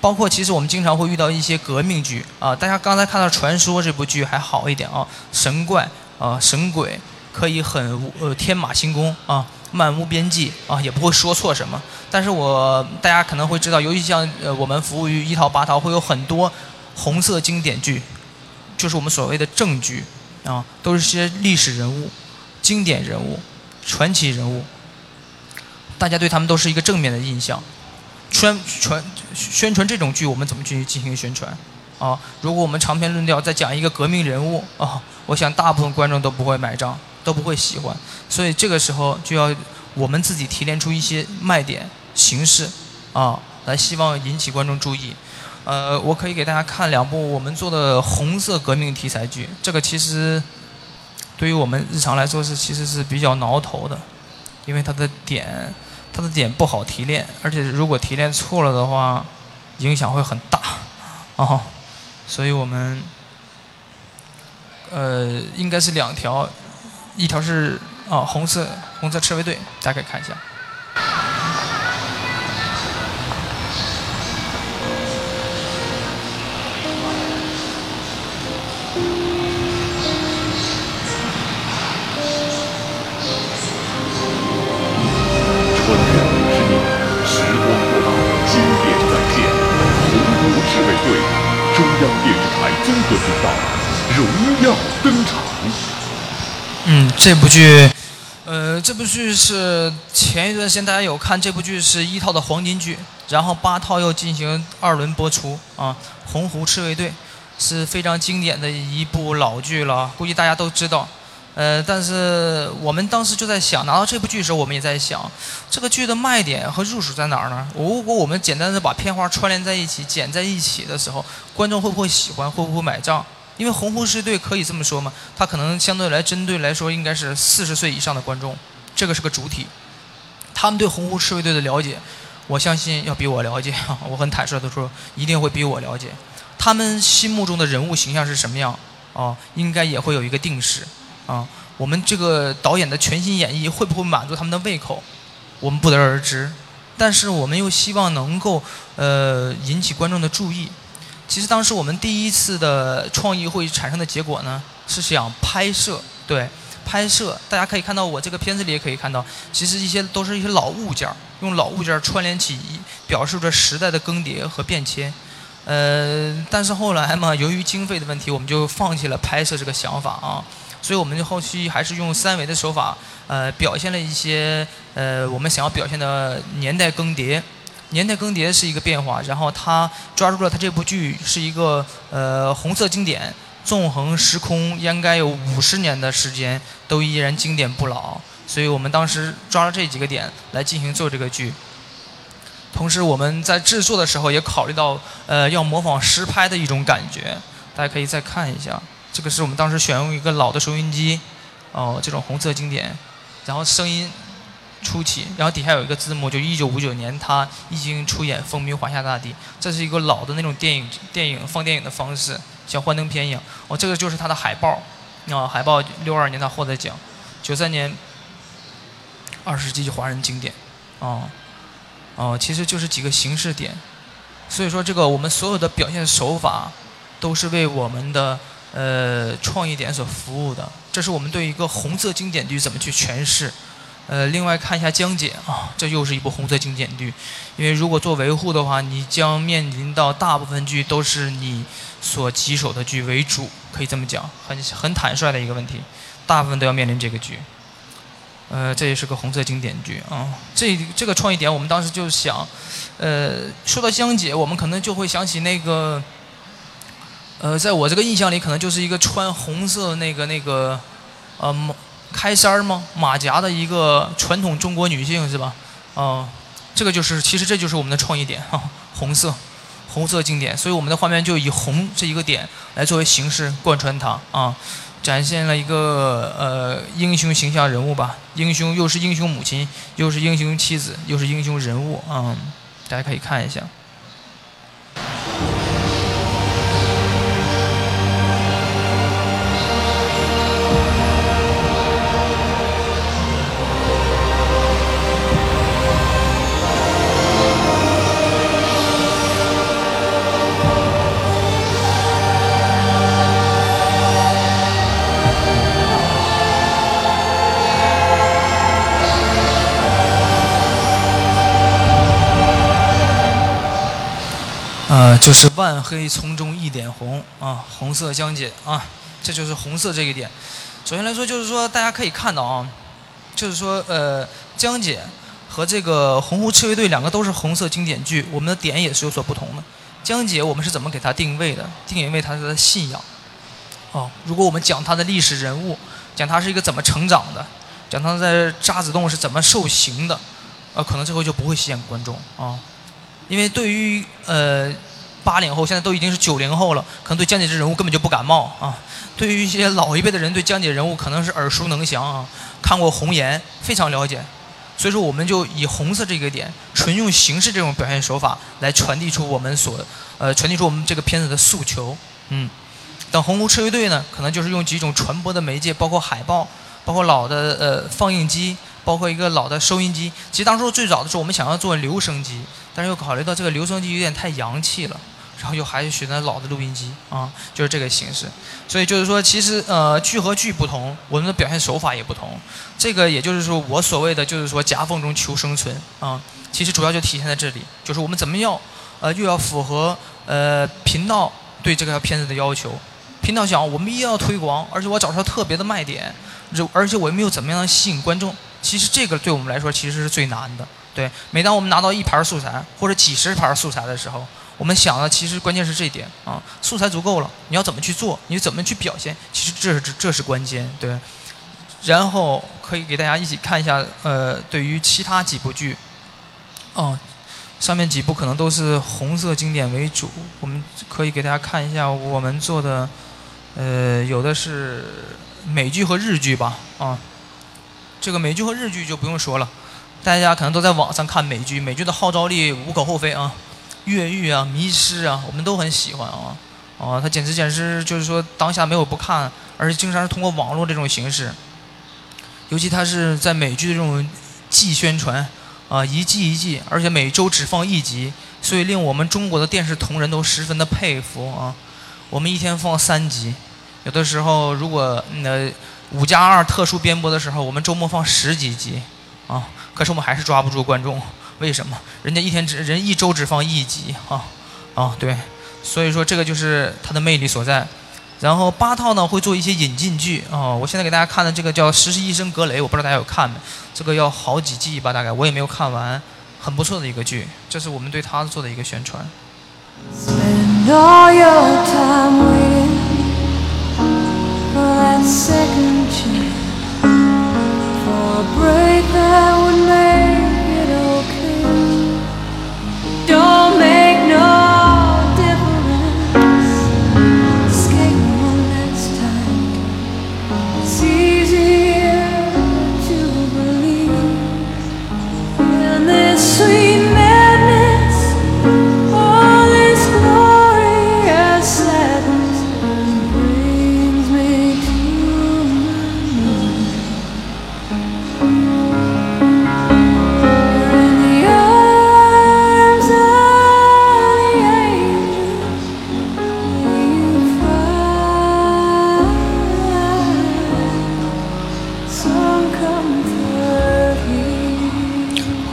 包括其实我们经常会遇到一些革命剧啊，大家刚才看到《传说》这部剧还好一点啊，神怪啊神鬼可以很呃天马行空啊，漫无边际啊，也不会说错什么。但是我大家可能会知道，尤其像呃我们服务于一套八套，会有很多红色经典剧，就是我们所谓的正剧啊，都是些历史人物、经典人物、传奇人物，大家对他们都是一个正面的印象。宣传宣传这种剧，我们怎么去进行宣传？啊，如果我们长篇论调再讲一个革命人物啊，我想大部分观众都不会买账，都不会喜欢。所以这个时候就要我们自己提炼出一些卖点形式啊，来希望引起观众注意。呃，我可以给大家看两部我们做的红色革命题材剧，这个其实对于我们日常来说是其实是比较挠头的，因为它的点。它的点不好提炼，而且如果提炼错了的话，影响会很大，哦，所以我们，呃，应该是两条，一条是啊，红色红色赤卫队，大家可以看一下。穿越年，时光过，经典，红赤卫队，中央电视台综合频道，荣耀登场。嗯，这部剧，呃，这部剧是前一段时间大家有看，这部剧是一套的黄金剧，然后八套又进行二轮播出啊，《洪湖赤卫队》是非常经典的一部老剧了，估计大家都知道。呃，但是我们当时就在想，拿到这部剧的时候，我们也在想，这个剧的卖点和入手在哪儿呢？如果我们简单的把片花串联在一起，剪在一起的时候，观众会不会喜欢？会不会买账？因为《洪湖赤卫队》可以这么说吗？它可能相对来针对来说，应该是四十岁以上的观众，这个是个主体。他们对《洪湖赤卫队》的了解，我相信要比我了解。我很坦率的说，一定会比我了解。他们心目中的人物形象是什么样？啊，应该也会有一个定式。啊，我们这个导演的全新演绎会不会满足他们的胃口？我们不得而知。但是我们又希望能够呃引起观众的注意。其实当时我们第一次的创意会产生的结果呢，是想拍摄，对，拍摄。大家可以看到，我这个片子里也可以看到，其实一些都是一些老物件儿，用老物件儿串联起，表示着时代的更迭和变迁。呃，但是后来嘛，由于经费的问题，我们就放弃了拍摄这个想法啊。所以我们就后期还是用三维的手法，呃，表现了一些呃我们想要表现的年代更迭。年代更迭是一个变化，然后他抓住了他这部剧是一个呃红色经典，纵横时空应该有五十年的时间都依然经典不老，所以我们当时抓了这几个点来进行做这个剧。同时我们在制作的时候也考虑到呃要模仿实拍的一种感觉，大家可以再看一下，这个是我们当时选用一个老的收音机，哦这种红色经典，然后声音。初期，然后底下有一个字幕，就一九五九年他一经出演《风靡华夏大地》，这是一个老的那种电影电影放电影的方式，像幻灯片一样。哦，这个就是他的海报，啊，海报六二年他获得奖，九三年二十世纪华人经典，哦，哦，其实就是几个形式点，所以说这个我们所有的表现手法都是为我们的呃创意点所服务的，这是我们对一个红色经典剧怎么去诠释。呃，另外看一下江姐啊，这又是一部红色经典剧，因为如果做维护的话，你将面临到大部分剧都是你所棘手的剧为主，可以这么讲，很很坦率的一个问题，大部分都要面临这个剧。呃，这也是个红色经典剧啊，这这个创意点我们当时就想，呃，说到江姐，我们可能就会想起那个，呃，在我这个印象里，可能就是一个穿红色那个那个，呃。开衫吗？马甲的一个传统中国女性是吧？哦，这个就是，其实这就是我们的创意点哈，红色，红色经典，所以我们的画面就以红这一个点来作为形式贯穿它啊，展现了一个呃英雄形象人物吧，英雄又是英雄母亲，又是英雄妻子，又是英雄人物啊，大家可以看一下。就是万黑丛中一点红啊，红色江姐啊，这就是红色这个点。首先来说，就是说大家可以看到啊，就是说呃，江姐和这个洪湖赤卫队两个都是红色经典剧，我们的点也是有所不同的。江姐我们是怎么给她定位的？定位她的信仰。哦，如果我们讲她的历史人物，讲她是一个怎么成长的，讲她在渣滓洞是怎么受刑的，呃，可能最后就不会吸引观众啊。因为对于呃八零后，现在都已经是九零后了，可能对江姐这人物根本就不感冒啊。对于一些老一辈的人，对江姐人物可能是耳熟能详啊，看过《红颜》，非常了解。所以说，我们就以红色这个点，纯用形式这种表现手法来传递出我们所呃传递出我们这个片子的诉求。嗯，等《红湖赤卫队》呢，可能就是用几种传播的媒介，包括海报，包括老的呃放映机，包括一个老的收音机。其实当初最早的时候，我们想要做留声机。但是又考虑到这个留声机有点太洋气了，然后又还是选择老的录音机啊，就是这个形式。所以就是说，其实呃剧和剧不同，我们的表现手法也不同。这个也就是说，我所谓的就是说夹缝中求生存啊，其实主要就体现在这里，就是我们怎么样呃又要符合呃频道对这个片子的要求，频道想，我们一定要推广，而且我找出特别的卖点，而且我又没有怎么样吸引观众。其实这个对我们来说其实是最难的。对，每当我们拿到一盘素材或者几十盘素材的时候，我们想的其实关键是这一点啊，素材足够了，你要怎么去做，你怎么去表现，其实这是这是关键。对，然后可以给大家一起看一下，呃，对于其他几部剧，哦，上面几部可能都是红色经典为主，我们可以给大家看一下我们做的，呃，有的是美剧和日剧吧，啊。这个美剧和日剧就不用说了，大家可能都在网上看美剧，美剧的号召力无可厚非啊，越狱啊、迷失啊，我们都很喜欢啊，啊，它简直简直就是说当下没有不看，而且经常是通过网络这种形式，尤其它是在美剧的这种季宣传啊，一季一季，而且每周只放一集，所以令我们中国的电视同仁都十分的佩服啊，我们一天放三集，有的时候如果呃。五加二特殊编播的时候，我们周末放十几集，啊，可是我们还是抓不住观众，为什么？人家一天只人一周只放一集，啊，啊，对，所以说这个就是它的魅力所在。然后八套呢会做一些引进剧，啊，我现在给大家看的这个叫《实习医生格雷》，我不知道大家有看没？这个要好几季吧，大概我也没有看完，很不错的一个剧，这是我们对它做的一个宣传。second chance for a break that would make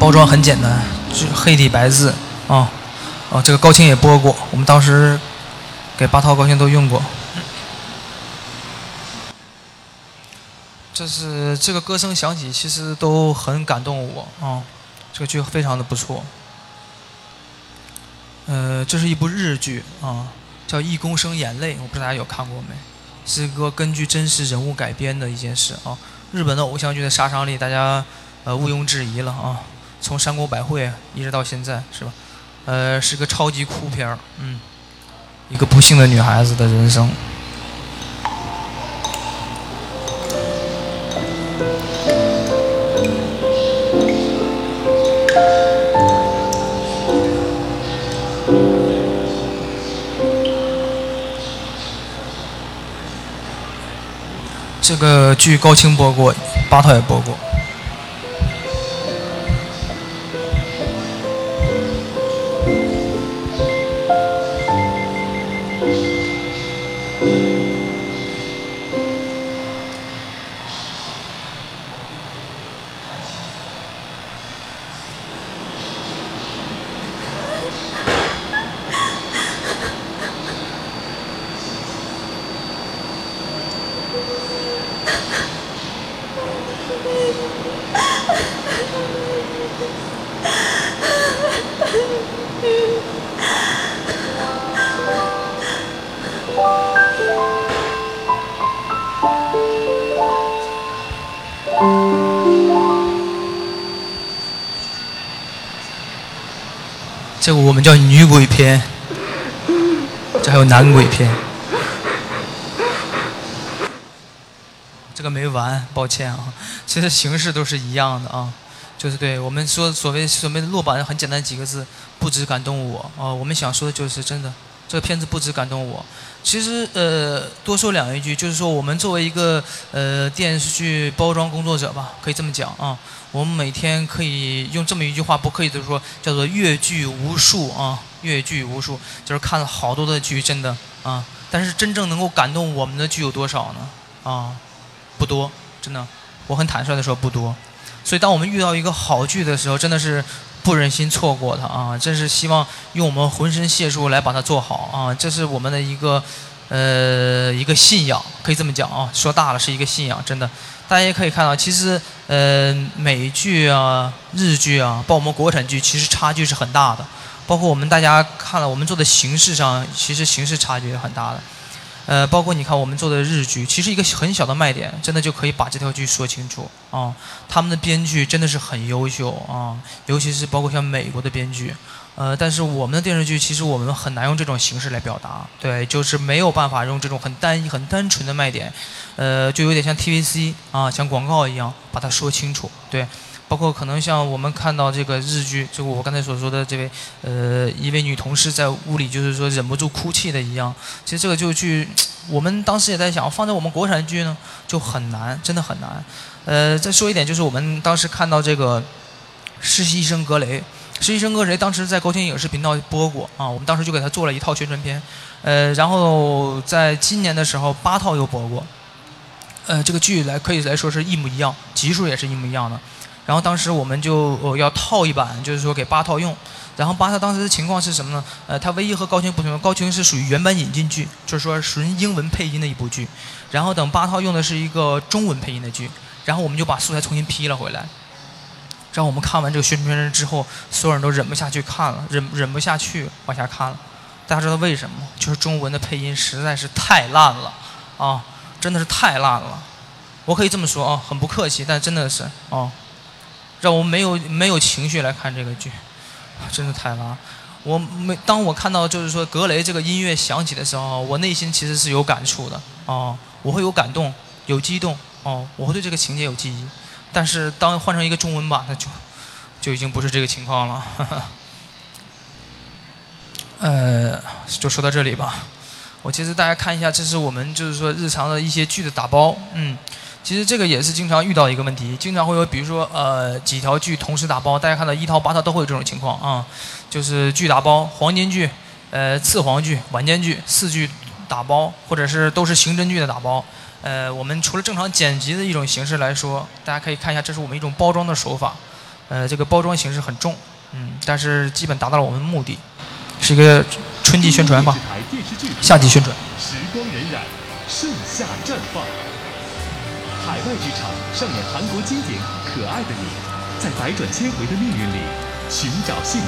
包装很简单，就黑底白字啊，哦，这个高清也播过，我们当时给八套高清都用过。这是这个歌声响起，其实都很感动我啊，这个剧非常的不错。呃，这是一部日剧啊，叫《一公升眼泪》，我不知道大家有看过没？是一个根据真实人物改编的一件事啊。日本的偶像剧的杀伤力，大家呃毋庸置疑了啊。从山口百惠一直到现在，是吧？呃，是个超级酷片儿，嗯，一个不幸的女孩子的人生。这个剧高清播过，八套也播过。这还有男鬼片。这个没完，抱歉啊。其实形式都是一样的啊，就是对我们说所谓所谓的落榜很简单几个字，不止感动我啊。我们想说的就是真的，这个片子不止感动我。其实呃，多说两一句，就是说我们作为一个呃电视剧包装工作者吧，可以这么讲啊。我们每天可以用这么一句话，不刻意的说，叫做阅剧无数啊，阅剧无数，就是看了好多的剧，真的啊。但是真正能够感动我们的剧有多少呢？啊，不多，真的，我很坦率的说不多。所以当我们遇到一个好剧的时候，真的是不忍心错过它啊，真是希望用我们浑身解数来把它做好啊。这是我们的一个呃一个信仰，可以这么讲啊，说大了是一个信仰，真的。大家也可以看到，其实呃美剧啊、日剧啊，包括我们国产剧，其实差距是很大的。包括我们大家看了我们做的形式上，其实形式差距也很大的。呃，包括你看我们做的日剧，其实一个很小的卖点，真的就可以把这条剧说清楚啊。他们的编剧真的是很优秀啊，尤其是包括像美国的编剧。呃，但是我们的电视剧其实我们很难用这种形式来表达，对，就是没有办法用这种很单一、很单纯的卖点，呃，就有点像 TVC 啊，像广告一样把它说清楚，对。包括可能像我们看到这个日剧，就我刚才所说的这位呃一位女同事在屋里就是说忍不住哭泣的一样，其实这个就剧，我们当时也在想，放在我们国产剧呢就很难，真的很难。呃，再说一点就是我们当时看到这个实习生格雷。实习生格雷当时在高清影视频道播过啊，我们当时就给他做了一套宣传片，呃，然后在今年的时候八套又播过，呃，这个剧来可以来说是一模一样，集数也是一模一样的。然后当时我们就要套一版，就是说给八套用。然后八套当时的情况是什么呢？呃，它唯一和高清不同，高清是属于原版引进剧，就是说纯英文配音的一部剧。然后等八套用的是一个中文配音的剧，然后我们就把素材重新批了回来。让我们看完这个宣传片之后，所有人都忍不下去看了，忍忍不下去往下看了。大家知道为什么？就是中文的配音实在是太烂了，啊，真的是太烂了。我可以这么说啊，很不客气，但真的是啊，让我没有没有情绪来看这个剧，真的太拉。我没当我看到就是说格雷这个音乐响起的时候，我内心其实是有感触的啊，我会有感动，有激动哦，我会对这个情节有记忆。但是当换成一个中文版，那就就已经不是这个情况了。呃，就说到这里吧。我其实大家看一下，这是我们就是说日常的一些剧的打包。嗯，其实这个也是经常遇到一个问题，经常会有比如说呃几条剧同时打包，大家看到一套八套都会有这种情况啊，就是剧打包，黄金剧、呃次黄剧、晚间剧四剧打包，或者是都是刑侦剧的打包。呃，我们除了正常剪辑的一种形式来说，大家可以看一下，这是我们一种包装的手法。呃，这个包装形式很重，嗯，但是基本达到了我们的目的，是一个春季宣传吧，夏季宣传。时光荏苒，盛夏绽放。海外剧场上演韩国经典《可爱的你》，在百转千回的命运里寻找幸福。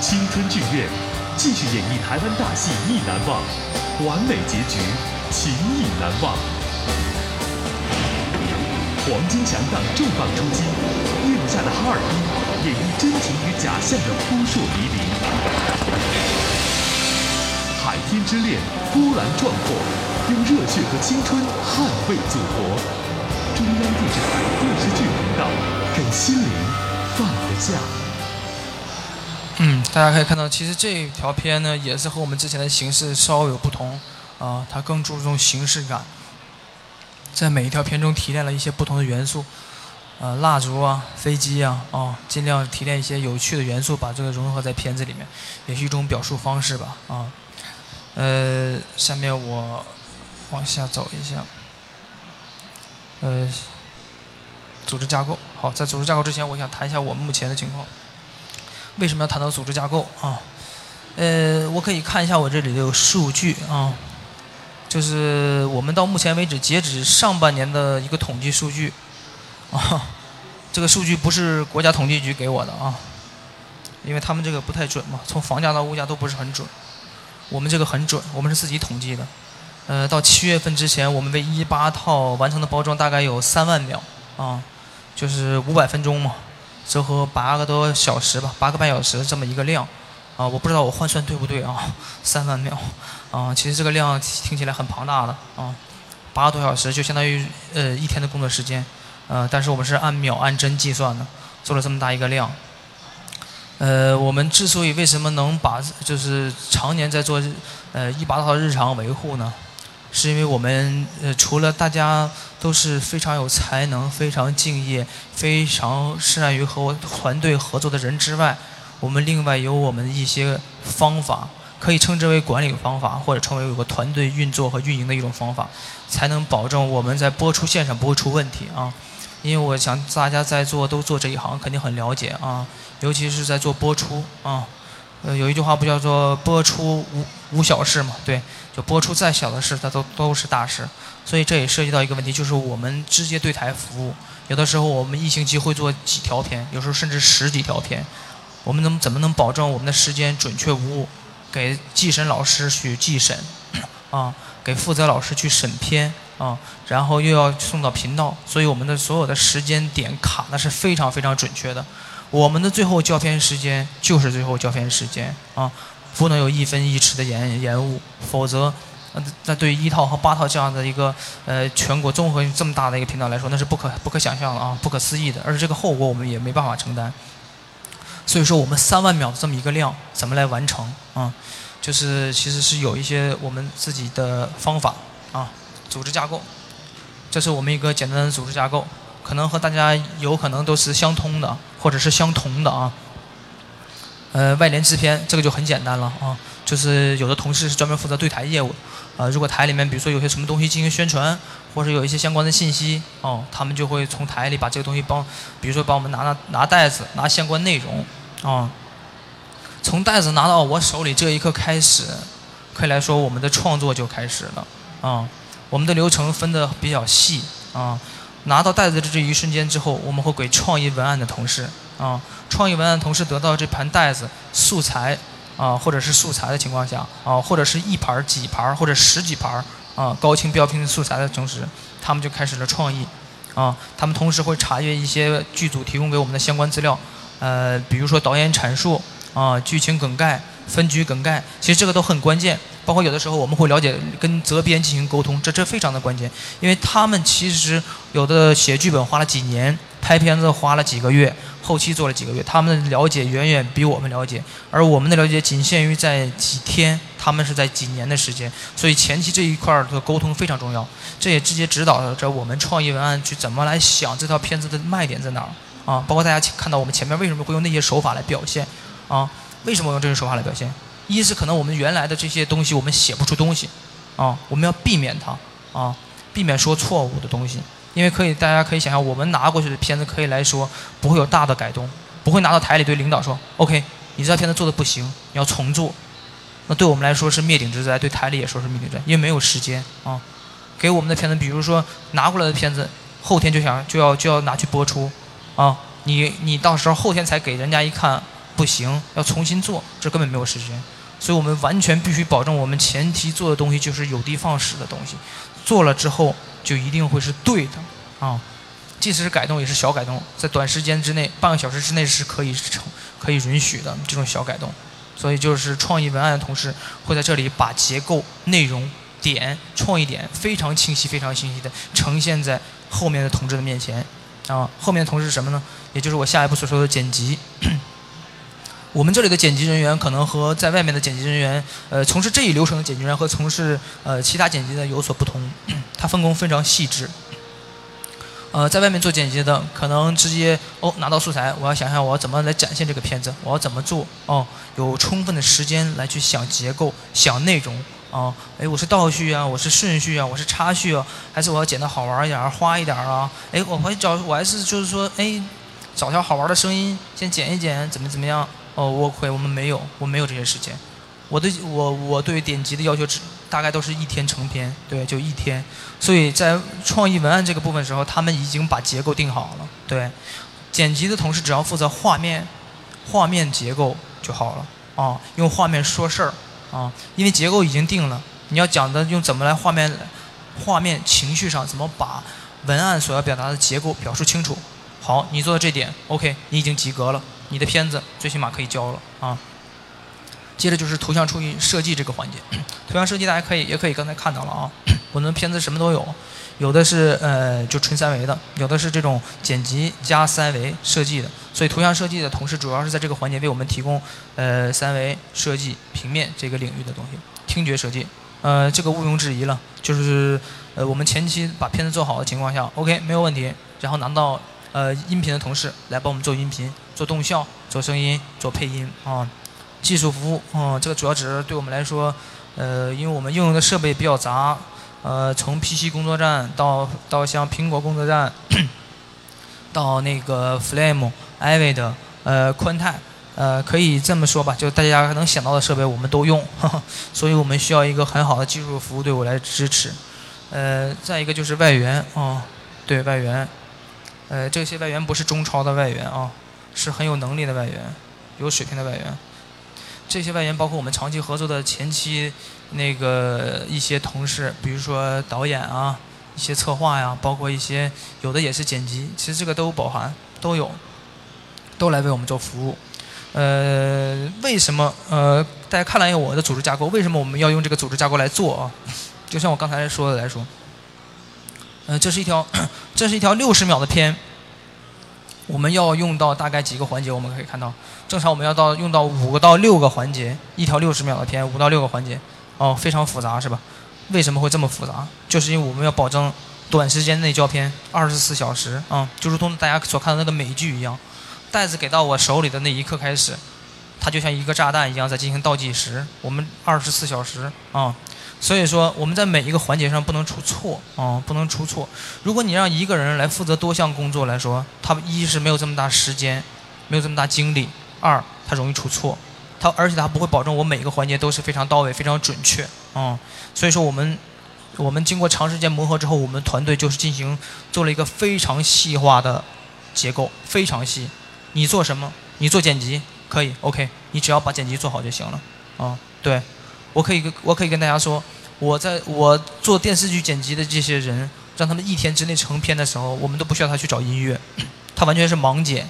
青春剧院继续演绎台湾大戏《意难忘》。完美结局，情意难忘。黄金强档重磅出击，夜幕下的哈尔滨，演绎真情与假象的扑朔迷离。海天之恋，波澜壮阔，用热血和青春捍卫祖国。中央电视台电视剧频道，给心灵放个假。嗯，大家可以看到，其实这条片呢，也是和我们之前的形式稍微有不同，啊，它更注重形式感，在每一条片中提炼了一些不同的元素，呃，蜡烛啊，飞机啊，啊，尽量提炼一些有趣的元素，把这个融合在片子里面，也是一种表述方式吧，啊，呃，下面我往下走一下，呃，组织架构，好，在组织架构之前，我想谈一下我们目前的情况。为什么要谈到组织架构啊？呃，我可以看一下我这里的数据啊，就是我们到目前为止截止上半年的一个统计数据啊，这个数据不是国家统计局给我的啊，因为他们这个不太准嘛，从房价到物价都不是很准，我们这个很准，我们是自己统计的。呃，到七月份之前，我们为一八套完成的包装大概有三万秒啊，就是五百分钟嘛。折合八个多小时吧，八个半小时这么一个量，啊，我不知道我换算对不对啊？三万秒，啊，其实这个量听起来很庞大的啊，八个多小时就相当于呃一天的工作时间，呃，但是我们是按秒按帧计算的，做了这么大一个量，呃，我们之所以为什么能把就是常年在做呃一八套日常维护呢？是因为我们呃，除了大家都是非常有才能、非常敬业、非常善于和团队合作的人之外，我们另外有我们一些方法，可以称之为管理方法，或者称为有个团队运作和运营的一种方法，才能保证我们在播出线上不会出问题啊。因为我想大家在做都做这一行，肯定很了解啊，尤其是在做播出啊。呃，有一句话不叫做“播出无无小事”嘛？对，就播出再小的事，它都都是大事。所以这也涉及到一个问题，就是我们直接对台服务，有的时候我们一星期会做几条片，有时候甚至十几条片，我们能怎么能保证我们的时间准确无误？给计审老师去计审，啊，给负责老师去审片，啊，然后又要送到频道，所以我们的所有的时间点卡的是非常非常准确的。我们的最后交片时间就是最后交片时间啊，不能有一分一尺的延延误，否则，那那对一套和八套这样的一个呃全国综合这么大的一个频道来说，那是不可不可想象的啊，不可思议的，而且这个后果我们也没办法承担。所以说，我们三万秒的这么一个量怎么来完成啊？就是其实是有一些我们自己的方法啊，组织架构，这是我们一个简单的组织架构。可能和大家有可能都是相通的，或者是相同的啊。呃，外联制片这个就很简单了啊，就是有的同事是专门负责对台业务，啊，如果台里面比如说有些什么东西进行宣传，或者有一些相关的信息，哦，他们就会从台里把这个东西帮，比如说帮我们拿拿拿袋子，拿相关内容，啊，从袋子拿到我手里这一刻开始，可以来说我们的创作就开始了，啊，我们的流程分的比较细，啊。拿到袋子的这一瞬间之后，我们会给创意文案的同事啊，创意文案同事得到这盘袋子素材啊，或者是素材的情况下啊，或者是一盘、几盘或者十几盘啊，高清标拼素材的同时，他们就开始了创意啊。他们同时会查阅一些剧组提供给我们的相关资料，呃，比如说导演阐述啊，剧情梗概。分局梗概，其实这个都很关键。包括有的时候我们会了解跟责编进行沟通，这这非常的关键。因为他们其实有的写剧本花了几年，拍片子花了几个月，后期做了几个月，他们的了解远远比我们了解，而我们的了解仅限于在几天，他们是在几年的时间。所以前期这一块的沟通非常重要，这也直接指导着我们创意文案去怎么来想这套片子的卖点在哪儿啊。包括大家看到我们前面为什么会用那些手法来表现啊。为什么用这种手法来表现？一是可能我们原来的这些东西我们写不出东西，啊，我们要避免它，啊，避免说错误的东西。因为可以，大家可以想象，我们拿过去的片子可以来说不会有大的改动，不会拿到台里对领导说，OK，你这片子做的不行，你要重做。那对我们来说是灭顶之灾，对台里也说是灭顶之灾，因为没有时间啊。给我们的片子，比如说拿过来的片子，后天就想就要就要拿去播出，啊，你你到时候后天才给人家一看。不行，要重新做，这根本没有时间，所以我们完全必须保证我们前期做的东西就是有的放矢的东西，做了之后就一定会是对的。啊，即使是改动也是小改动，在短时间之内，半个小时之内是可以成可以允许的这种小改动，所以就是创意文案的同事会在这里把结构、内容、点、创意点非常清晰、非常清晰的呈现在后面的同志的面前。啊，后面的同事是什么呢？也就是我下一步所说的剪辑。我们这里的剪辑人员可能和在外面的剪辑人员，呃，从事这一流程的剪辑人员和从事呃其他剪辑的有所不同，他分工非常细致。呃，在外面做剪辑的，可能直接哦拿到素材，我要想想我要怎么来展现这个片子，我要怎么做哦，有充分的时间来去想结构、想内容啊，哎，我是倒叙啊，我是顺序啊，我是插叙啊，还是我要剪的好玩一点、花一点啊？哎，我会找，我还是就是说，哎，找条好玩的声音，先剪一剪，怎么怎么样？哦，我会，我们没有，我没有这些时间。我的我我对点击的要求只大概都是一天成片，对，就一天。所以在创意文案这个部分时候，他们已经把结构定好了，对。剪辑的同事只要负责画面，画面结构就好了啊，用画面说事儿啊，因为结构已经定了。你要讲的用怎么来画面，画面情绪上怎么把文案所要表达的结构表述清楚。好，你做到这点，OK，你已经及格了。你的片子最起码可以交了啊。接着就是图像处理设计这个环节，图像设计大家可以也可以刚才看到了啊，我们片子什么都有，有的是呃就纯三维的，有的是这种剪辑加三维设计的，所以图像设计的同时主要是在这个环节为我们提供呃三维设计平面这个领域的东西，听觉设计呃这个毋庸置疑了，就是呃我们前期把片子做好的情况下，OK 没有问题，然后拿到。呃，音频的同事来帮我们做音频、做动效、做声音、做配音啊。技术服务，嗯，这个主要只是对我们来说，呃，因为我们应用的设备比较杂，呃，从 PC 工作站到到像苹果工作站，到那个 Flame、Avid、呃，宽泰，呃，可以这么说吧，就大家能想到的设备我们都用，所以我们需要一个很好的技术服务队伍来支持。呃，再一个就是外援啊，对外援，呃，这些外援不是中超的外援啊，是很有能力的外援，有水平的外援。这些外援包括我们长期合作的前期那个一些同事，比如说导演啊，一些策划呀，包括一些有的也是剪辑，其实这个都包含都有，都来为我们做服务。呃，为什么呃大家看了一下我的组织架构，为什么我们要用这个组织架构来做啊？就像我刚才说的来说，呃，这是一条这是一条六十秒的片。我们要用到大概几个环节？我们可以看到，正常我们要到用到五个到六个环节，一条六十秒的片，五到六个环节，哦，非常复杂是吧？为什么会这么复杂？就是因为我们要保证短时间内胶片，二十四小时啊，就如同大家所看到那个美剧一样，袋子给到我手里的那一刻开始，它就像一个炸弹一样在进行倒计时，我们二十四小时啊。所以说，我们在每一个环节上不能出错啊，不能出错。如果你让一个人来负责多项工作来说，他一是没有这么大时间，没有这么大精力；二他容易出错，他而且他不会保证我每个环节都是非常到位、非常准确啊。所以说，我们我们经过长时间磨合之后，我们团队就是进行做了一个非常细化的结构，非常细。你做什么？你做剪辑可以，OK，你只要把剪辑做好就行了啊。对。我可以跟我可以跟大家说，我在我做电视剧剪辑的这些人，让他们一天之内成片的时候，我们都不需要他去找音乐，他完全是盲剪。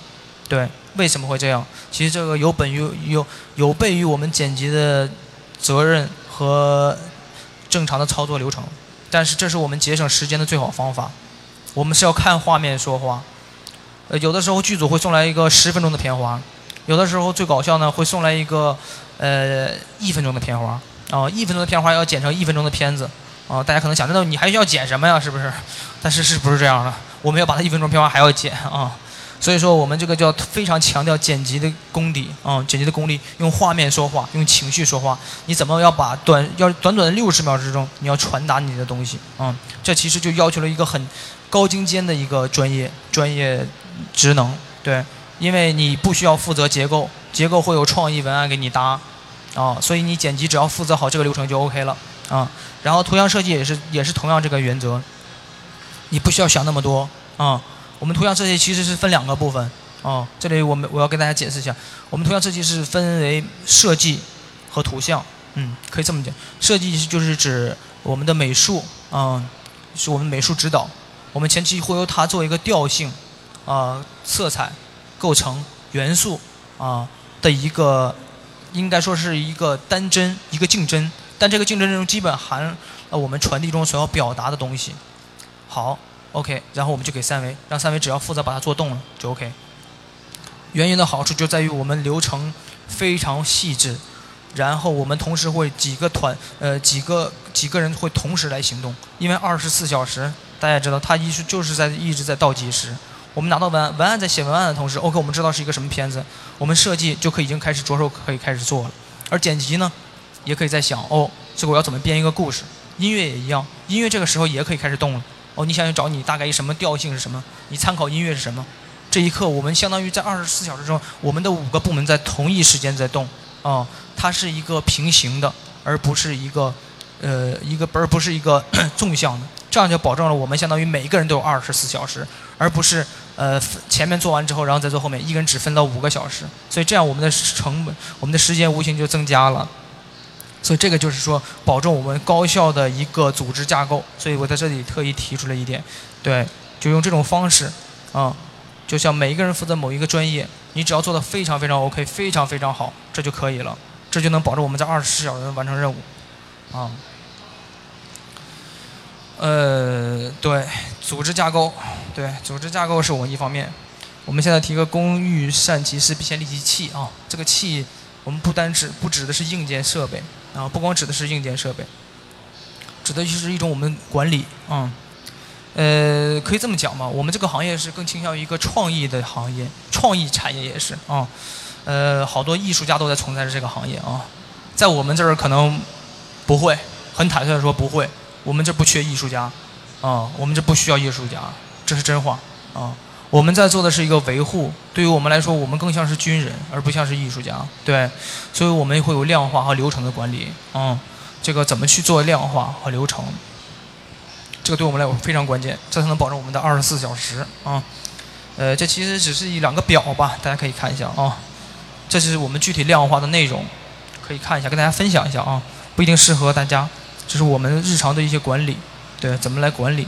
对，为什么会这样？其实这个有本于有有悖于我们剪辑的责任和正常的操作流程，但是这是我们节省时间的最好方法。我们是要看画面说话，呃，有的时候剧组会送来一个十分钟的片花，有的时候最搞笑呢会送来一个呃一分钟的片花。哦，一分钟的片花要剪成一分钟的片子，哦，大家可能想，那你还需要剪什么呀？是不是？但是是不是这样的？我们要把它一分钟片花还要剪啊，所以说我们这个叫非常强调剪辑的功底啊，剪辑的功力，用画面说话，用情绪说话。你怎么要把短要短短的六十秒之中，你要传达你的东西啊？这其实就要求了一个很高精尖的一个专业专业职能，对，因为你不需要负责结构，结构会有创意文案给你搭。啊，所以你剪辑只要负责好这个流程就 OK 了啊。然后图像设计也是也是同样这个原则，你不需要想那么多啊。我们图像设计其实是分两个部分啊。这里我们我要跟大家解释一下，我们图像设计是分为设计和图像，嗯，可以这么讲。设计就是指我们的美术啊，是我们美术指导，我们前期会由它做一个调性啊、色彩、构成、元素啊的一个。应该说是一个单帧，一个竞争，但这个竞争中基本含了我们传递中所要表达的东西。好，OK，然后我们就给三维，让三维只要负责把它做动了就 OK。原因的好处就在于我们流程非常细致，然后我们同时会几个团，呃，几个几个人会同时来行动，因为二十四小时，大家知道，它一直就是在一直在倒计时。我们拿到文案，文案在写文案的同时，OK，我们知道是一个什么片子，我们设计就可以已经开始着手可以开始做了。而剪辑呢，也可以在想，哦，这个我要怎么编一个故事？音乐也一样，音乐这个时候也可以开始动了。哦，你想要找你大概一什么调性是什么？你参考音乐是什么？这一刻，我们相当于在二十四小时中，我们的五个部门在同一时间在动，啊，它是一个平行的，而不是一个，呃，一个而不是一个 纵向的。这样就保证了我们相当于每一个人都有二十四小时，而不是呃前面做完之后，然后再做后面，一个人只分到五个小时，所以这样我们的成本、我们的时间无形就增加了。所以这个就是说保证我们高效的一个组织架构。所以我在这里特意提出了一点，对，就用这种方式啊，就像每一个人负责某一个专业，你只要做的非常非常 OK，非常非常好，这就可以了，这就能保证我们在二十四小时完成任务，啊。呃，对，组织架构，对，组织架构是我们一方面。我们现在提个工欲善其事，必先利其器啊。这个器，我们不单指不指的是硬件设备啊，不光指的是硬件设备，指的就是一种我们管理啊。呃，可以这么讲嘛，我们这个行业是更倾向于一个创意的行业，创意产业也是啊。呃，好多艺术家都在从事这个行业啊，在我们这儿可能不会，很坦率的说不会。我们这不缺艺术家，啊，我们这不需要艺术家，这是真话，啊，我们在做的是一个维护，对于我们来说，我们更像是军人，而不像是艺术家。对，所以我们会有量化和流程的管理。嗯，这个怎么去做量化和流程？这个对我们来说非常关键，这才能保证我们的二十四小时。啊，呃，这其实只是一两个表吧，大家可以看一下啊。这是我们具体量化的内容，可以看一下，跟大家分享一下啊。不一定适合大家，这是我们日常的一些管理，对，怎么来管理？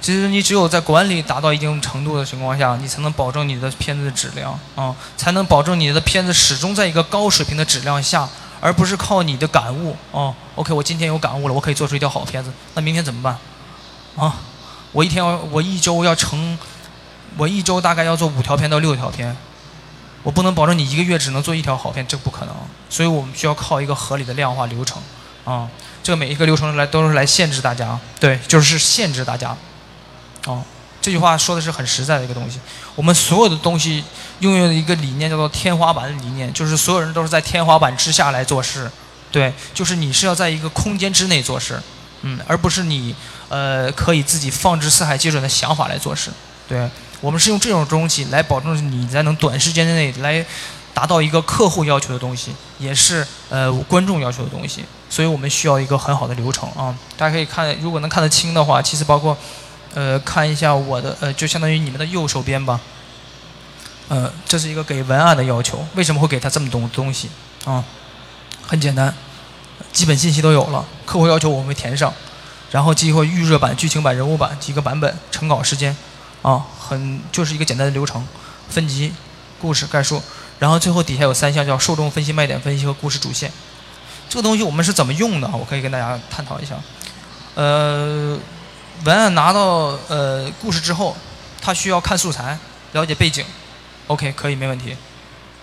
其实你只有在管理达到一定程度的情况下，你才能保证你的片子的质量啊，才能保证你的片子始终在一个高水平的质量下，而不是靠你的感悟啊。OK，我今天有感悟了，我可以做出一条好片子，那明天怎么办？啊，我一天要我一周要成，我一周大概要做五条片到六条片，我不能保证你一个月只能做一条好片，这不可能。所以我们需要靠一个合理的量化流程啊，这个每一个流程来都是来限制大家，对，就是限制大家。哦，这句话说的是很实在的一个东西。我们所有的东西拥有一个理念叫做天花板理念，就是所有人都是在天花板之下来做事。对，就是你是要在一个空间之内做事，嗯，而不是你呃可以自己放之四海皆准的想法来做事。对，我们是用这种东西来保证你在能短时间内来达到一个客户要求的东西，也是呃观众要求的东西。所以我们需要一个很好的流程啊。大家可以看，如果能看得清的话，其实包括。呃，看一下我的，呃，就相当于你们的右手边吧。呃，这是一个给文案的要求，为什么会给他这么多东西？啊，很简单，基本信息都有了，客户要求我们填上，然后激活预热版、剧情版、人物版几个版本，成稿时间，啊，很就是一个简单的流程，分级、故事概述，然后最后底下有三项叫受众分析、卖点分析和故事主线。这个东西我们是怎么用的？我可以跟大家探讨一下。呃。文案拿到呃故事之后，他需要看素材，了解背景，OK 可以没问题。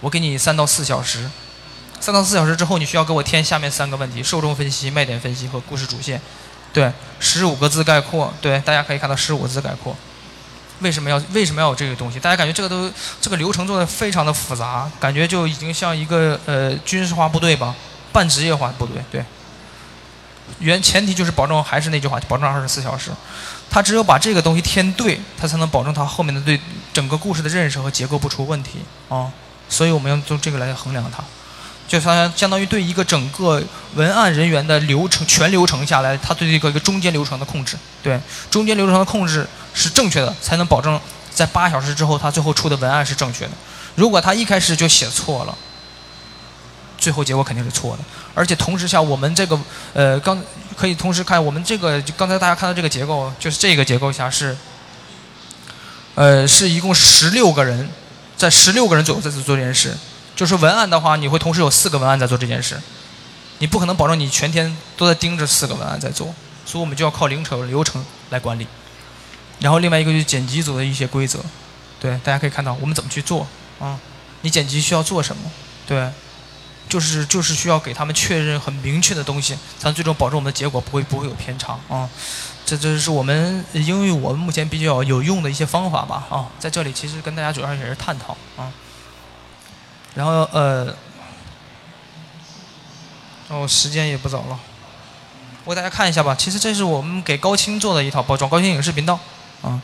我给你三到四小时，三到四小时之后，你需要给我填下面三个问题：受众分析、卖点分析和故事主线。对，十五个字概括。对，大家可以看到十五个字概括。为什么要为什么要有这个东西？大家感觉这个都这个流程做的非常的复杂，感觉就已经像一个呃军事化部队吧，半职业化部队。对。原前提就是保证，还是那句话，保证二十四小时。他只有把这个东西填对，他才能保证他后面的对整个故事的认识和结构不出问题啊。所以我们要用这个来衡量它，就它相当于对一个整个文案人员的流程全流程下来，他对一个一个中间流程的控制，对中间流程的控制是正确的，才能保证在八小时之后他最后出的文案是正确的。如果他一开始就写错了。最后结果肯定是错的，而且同时像我们这个，呃，刚可以同时看我们这个，刚才大家看到这个结构，就是这个结构下是，呃，是一共十六个人，在十六个人左右在做这件事。就是文案的话，你会同时有四个文案在做这件事，你不可能保证你全天都在盯着四个文案在做，所以我们就要靠流程流程来管理。然后另外一个就是剪辑组的一些规则，对，大家可以看到我们怎么去做啊？你剪辑需要做什么？对。就是就是需要给他们确认很明确的东西，才能最终保证我们的结果不会不会有偏差啊。这这是我们因为我们目前比较有用的一些方法吧啊，在这里其实跟大家主要也是探讨啊。然后呃，哦时间也不早了，我给大家看一下吧。其实这是我们给高清做的一套包装，高清影视频道啊。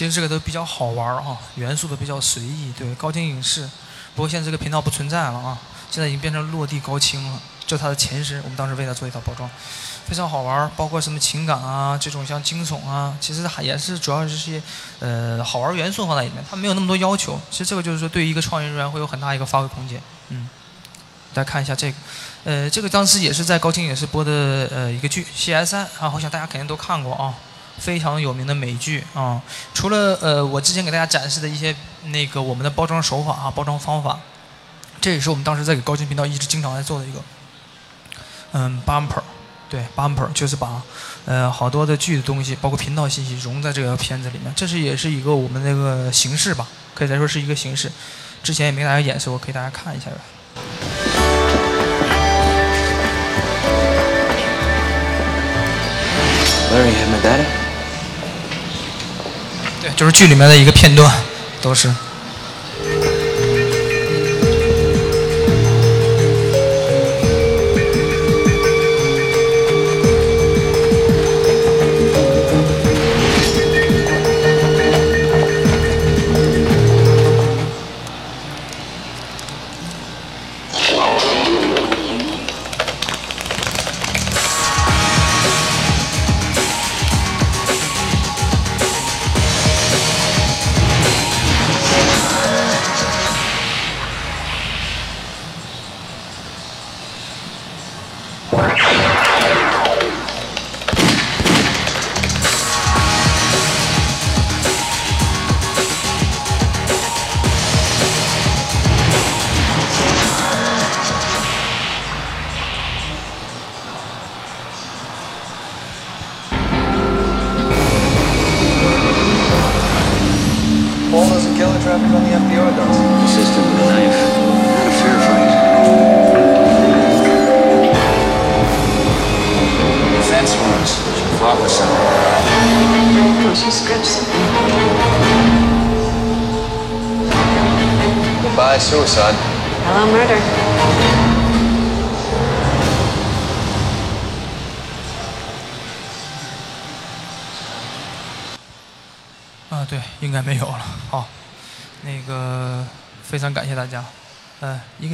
其实这个都比较好玩儿啊，元素都比较随意。对，高清影视，不过现在这个频道不存在了啊，现在已经变成落地高清了，就它的前身，我们当时为它做一套包装，非常好玩儿。包括什么情感啊，这种像惊悚啊，其实还也是主要是些呃好玩元素放在里面，它没有那么多要求。其实这个就是说，对于一个创意人员会有很大一个发挥空间。嗯，大家看一下这个，呃，这个当时也是在高清影视播的呃一个剧《C S 三》啊，我想大家肯定都看过啊。非常有名的美剧啊，除了呃我之前给大家展示的一些那个我们的包装手法啊，包装方法，这也是我们当时在给高清频道一直经常在做的一个，嗯，bumper，对，bumper 就是把呃好多的剧的东西，包括频道信息融在这个片子里面，这是也是一个我们那个形式吧，可以来说是一个形式。之前也没给大家演示过，可以大家看一下。Larry, have my data? 对，就是剧里面的一个片段，都是。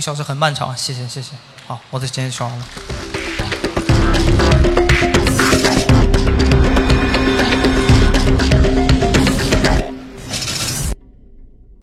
小时很漫长，谢谢谢谢。好，我的时间说完了。